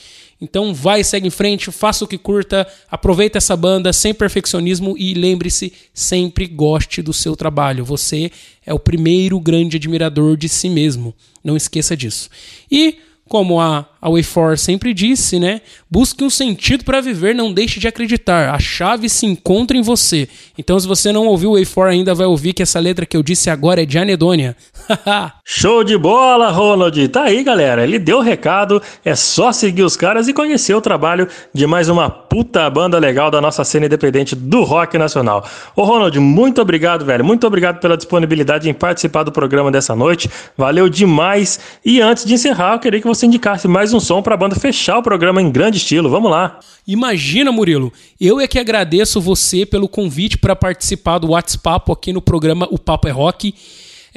Então vai, segue em frente, faça o que curta, aproveita essa banda sem perfeccionismo e lembre-se, sempre goste do seu trabalho. Você é o primeiro grande admirador de si mesmo. Não esqueça disso. E como a, a Way4 sempre disse, né? Busque um sentido para viver, não deixe de acreditar. A chave se encontra em você. Então, se você não ouviu o Way4 ainda, vai ouvir que essa letra que eu disse agora é de Anedônia. Show de bola, Ronald! Tá aí, galera. Ele deu o recado. É só seguir os caras e conhecer o trabalho de mais uma puta banda legal da nossa cena independente do rock nacional. Ô, Ronald, muito obrigado, velho. Muito obrigado pela disponibilidade em participar do programa dessa noite. Valeu demais. E antes de encerrar, eu queria que você indicasse mais um som pra banda fechar o programa em grande estilo. Vamos lá. Imagina, Murilo, eu é que agradeço você pelo convite para participar do WhatsApp aqui no programa O Papo é Rock.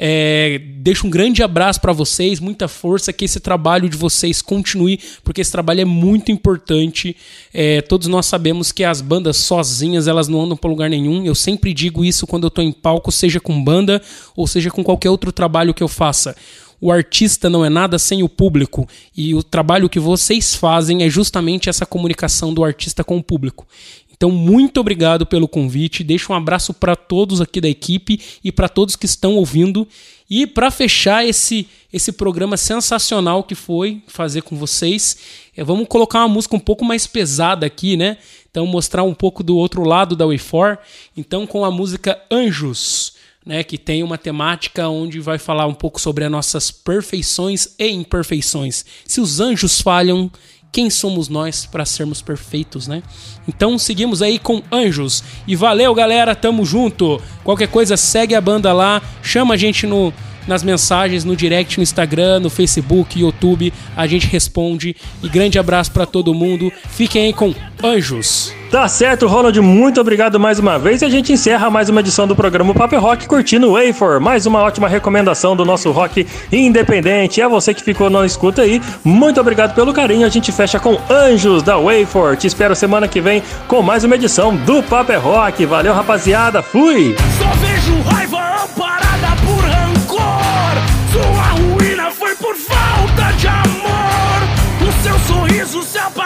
É, deixo um grande abraço para vocês, muita força, que esse trabalho de vocês continue, porque esse trabalho é muito importante. É, todos nós sabemos que as bandas sozinhas elas não andam para lugar nenhum. Eu sempre digo isso quando eu tô em palco, seja com banda ou seja com qualquer outro trabalho que eu faça. O artista não é nada sem o público e o trabalho que vocês fazem é justamente essa comunicação do artista com o público. Então, muito obrigado pelo convite. Deixo um abraço para todos aqui da equipe e para todos que estão ouvindo. E para fechar esse, esse programa sensacional que foi fazer com vocês, eh, vamos colocar uma música um pouco mais pesada aqui, né? Então, mostrar um pouco do outro lado da Way4. Então, com a música Anjos, né? Que tem uma temática onde vai falar um pouco sobre as nossas perfeições e imperfeições. Se os anjos falham, quem somos nós para sermos perfeitos, né? Então seguimos aí com Anjos. E valeu, galera, tamo junto. Qualquer coisa, segue a banda lá, chama a gente no, nas mensagens, no direct, no Instagram, no Facebook, YouTube. A gente responde. E grande abraço para todo mundo. Fiquem aí com Anjos. Tá certo, Ronald, muito obrigado mais uma vez. E a gente encerra mais uma edição do programa Papo é Rock curtindo o Wafer. Mais uma ótima recomendação do nosso rock independente. É você que ficou na escuta aí. Muito obrigado pelo carinho. A gente fecha com Anjos da Wafer. Te espero semana que vem com mais uma edição do Papo é Rock. Valeu, rapaziada. Fui! Só vejo raiva amparada de amor. O seu sorriso se apagou.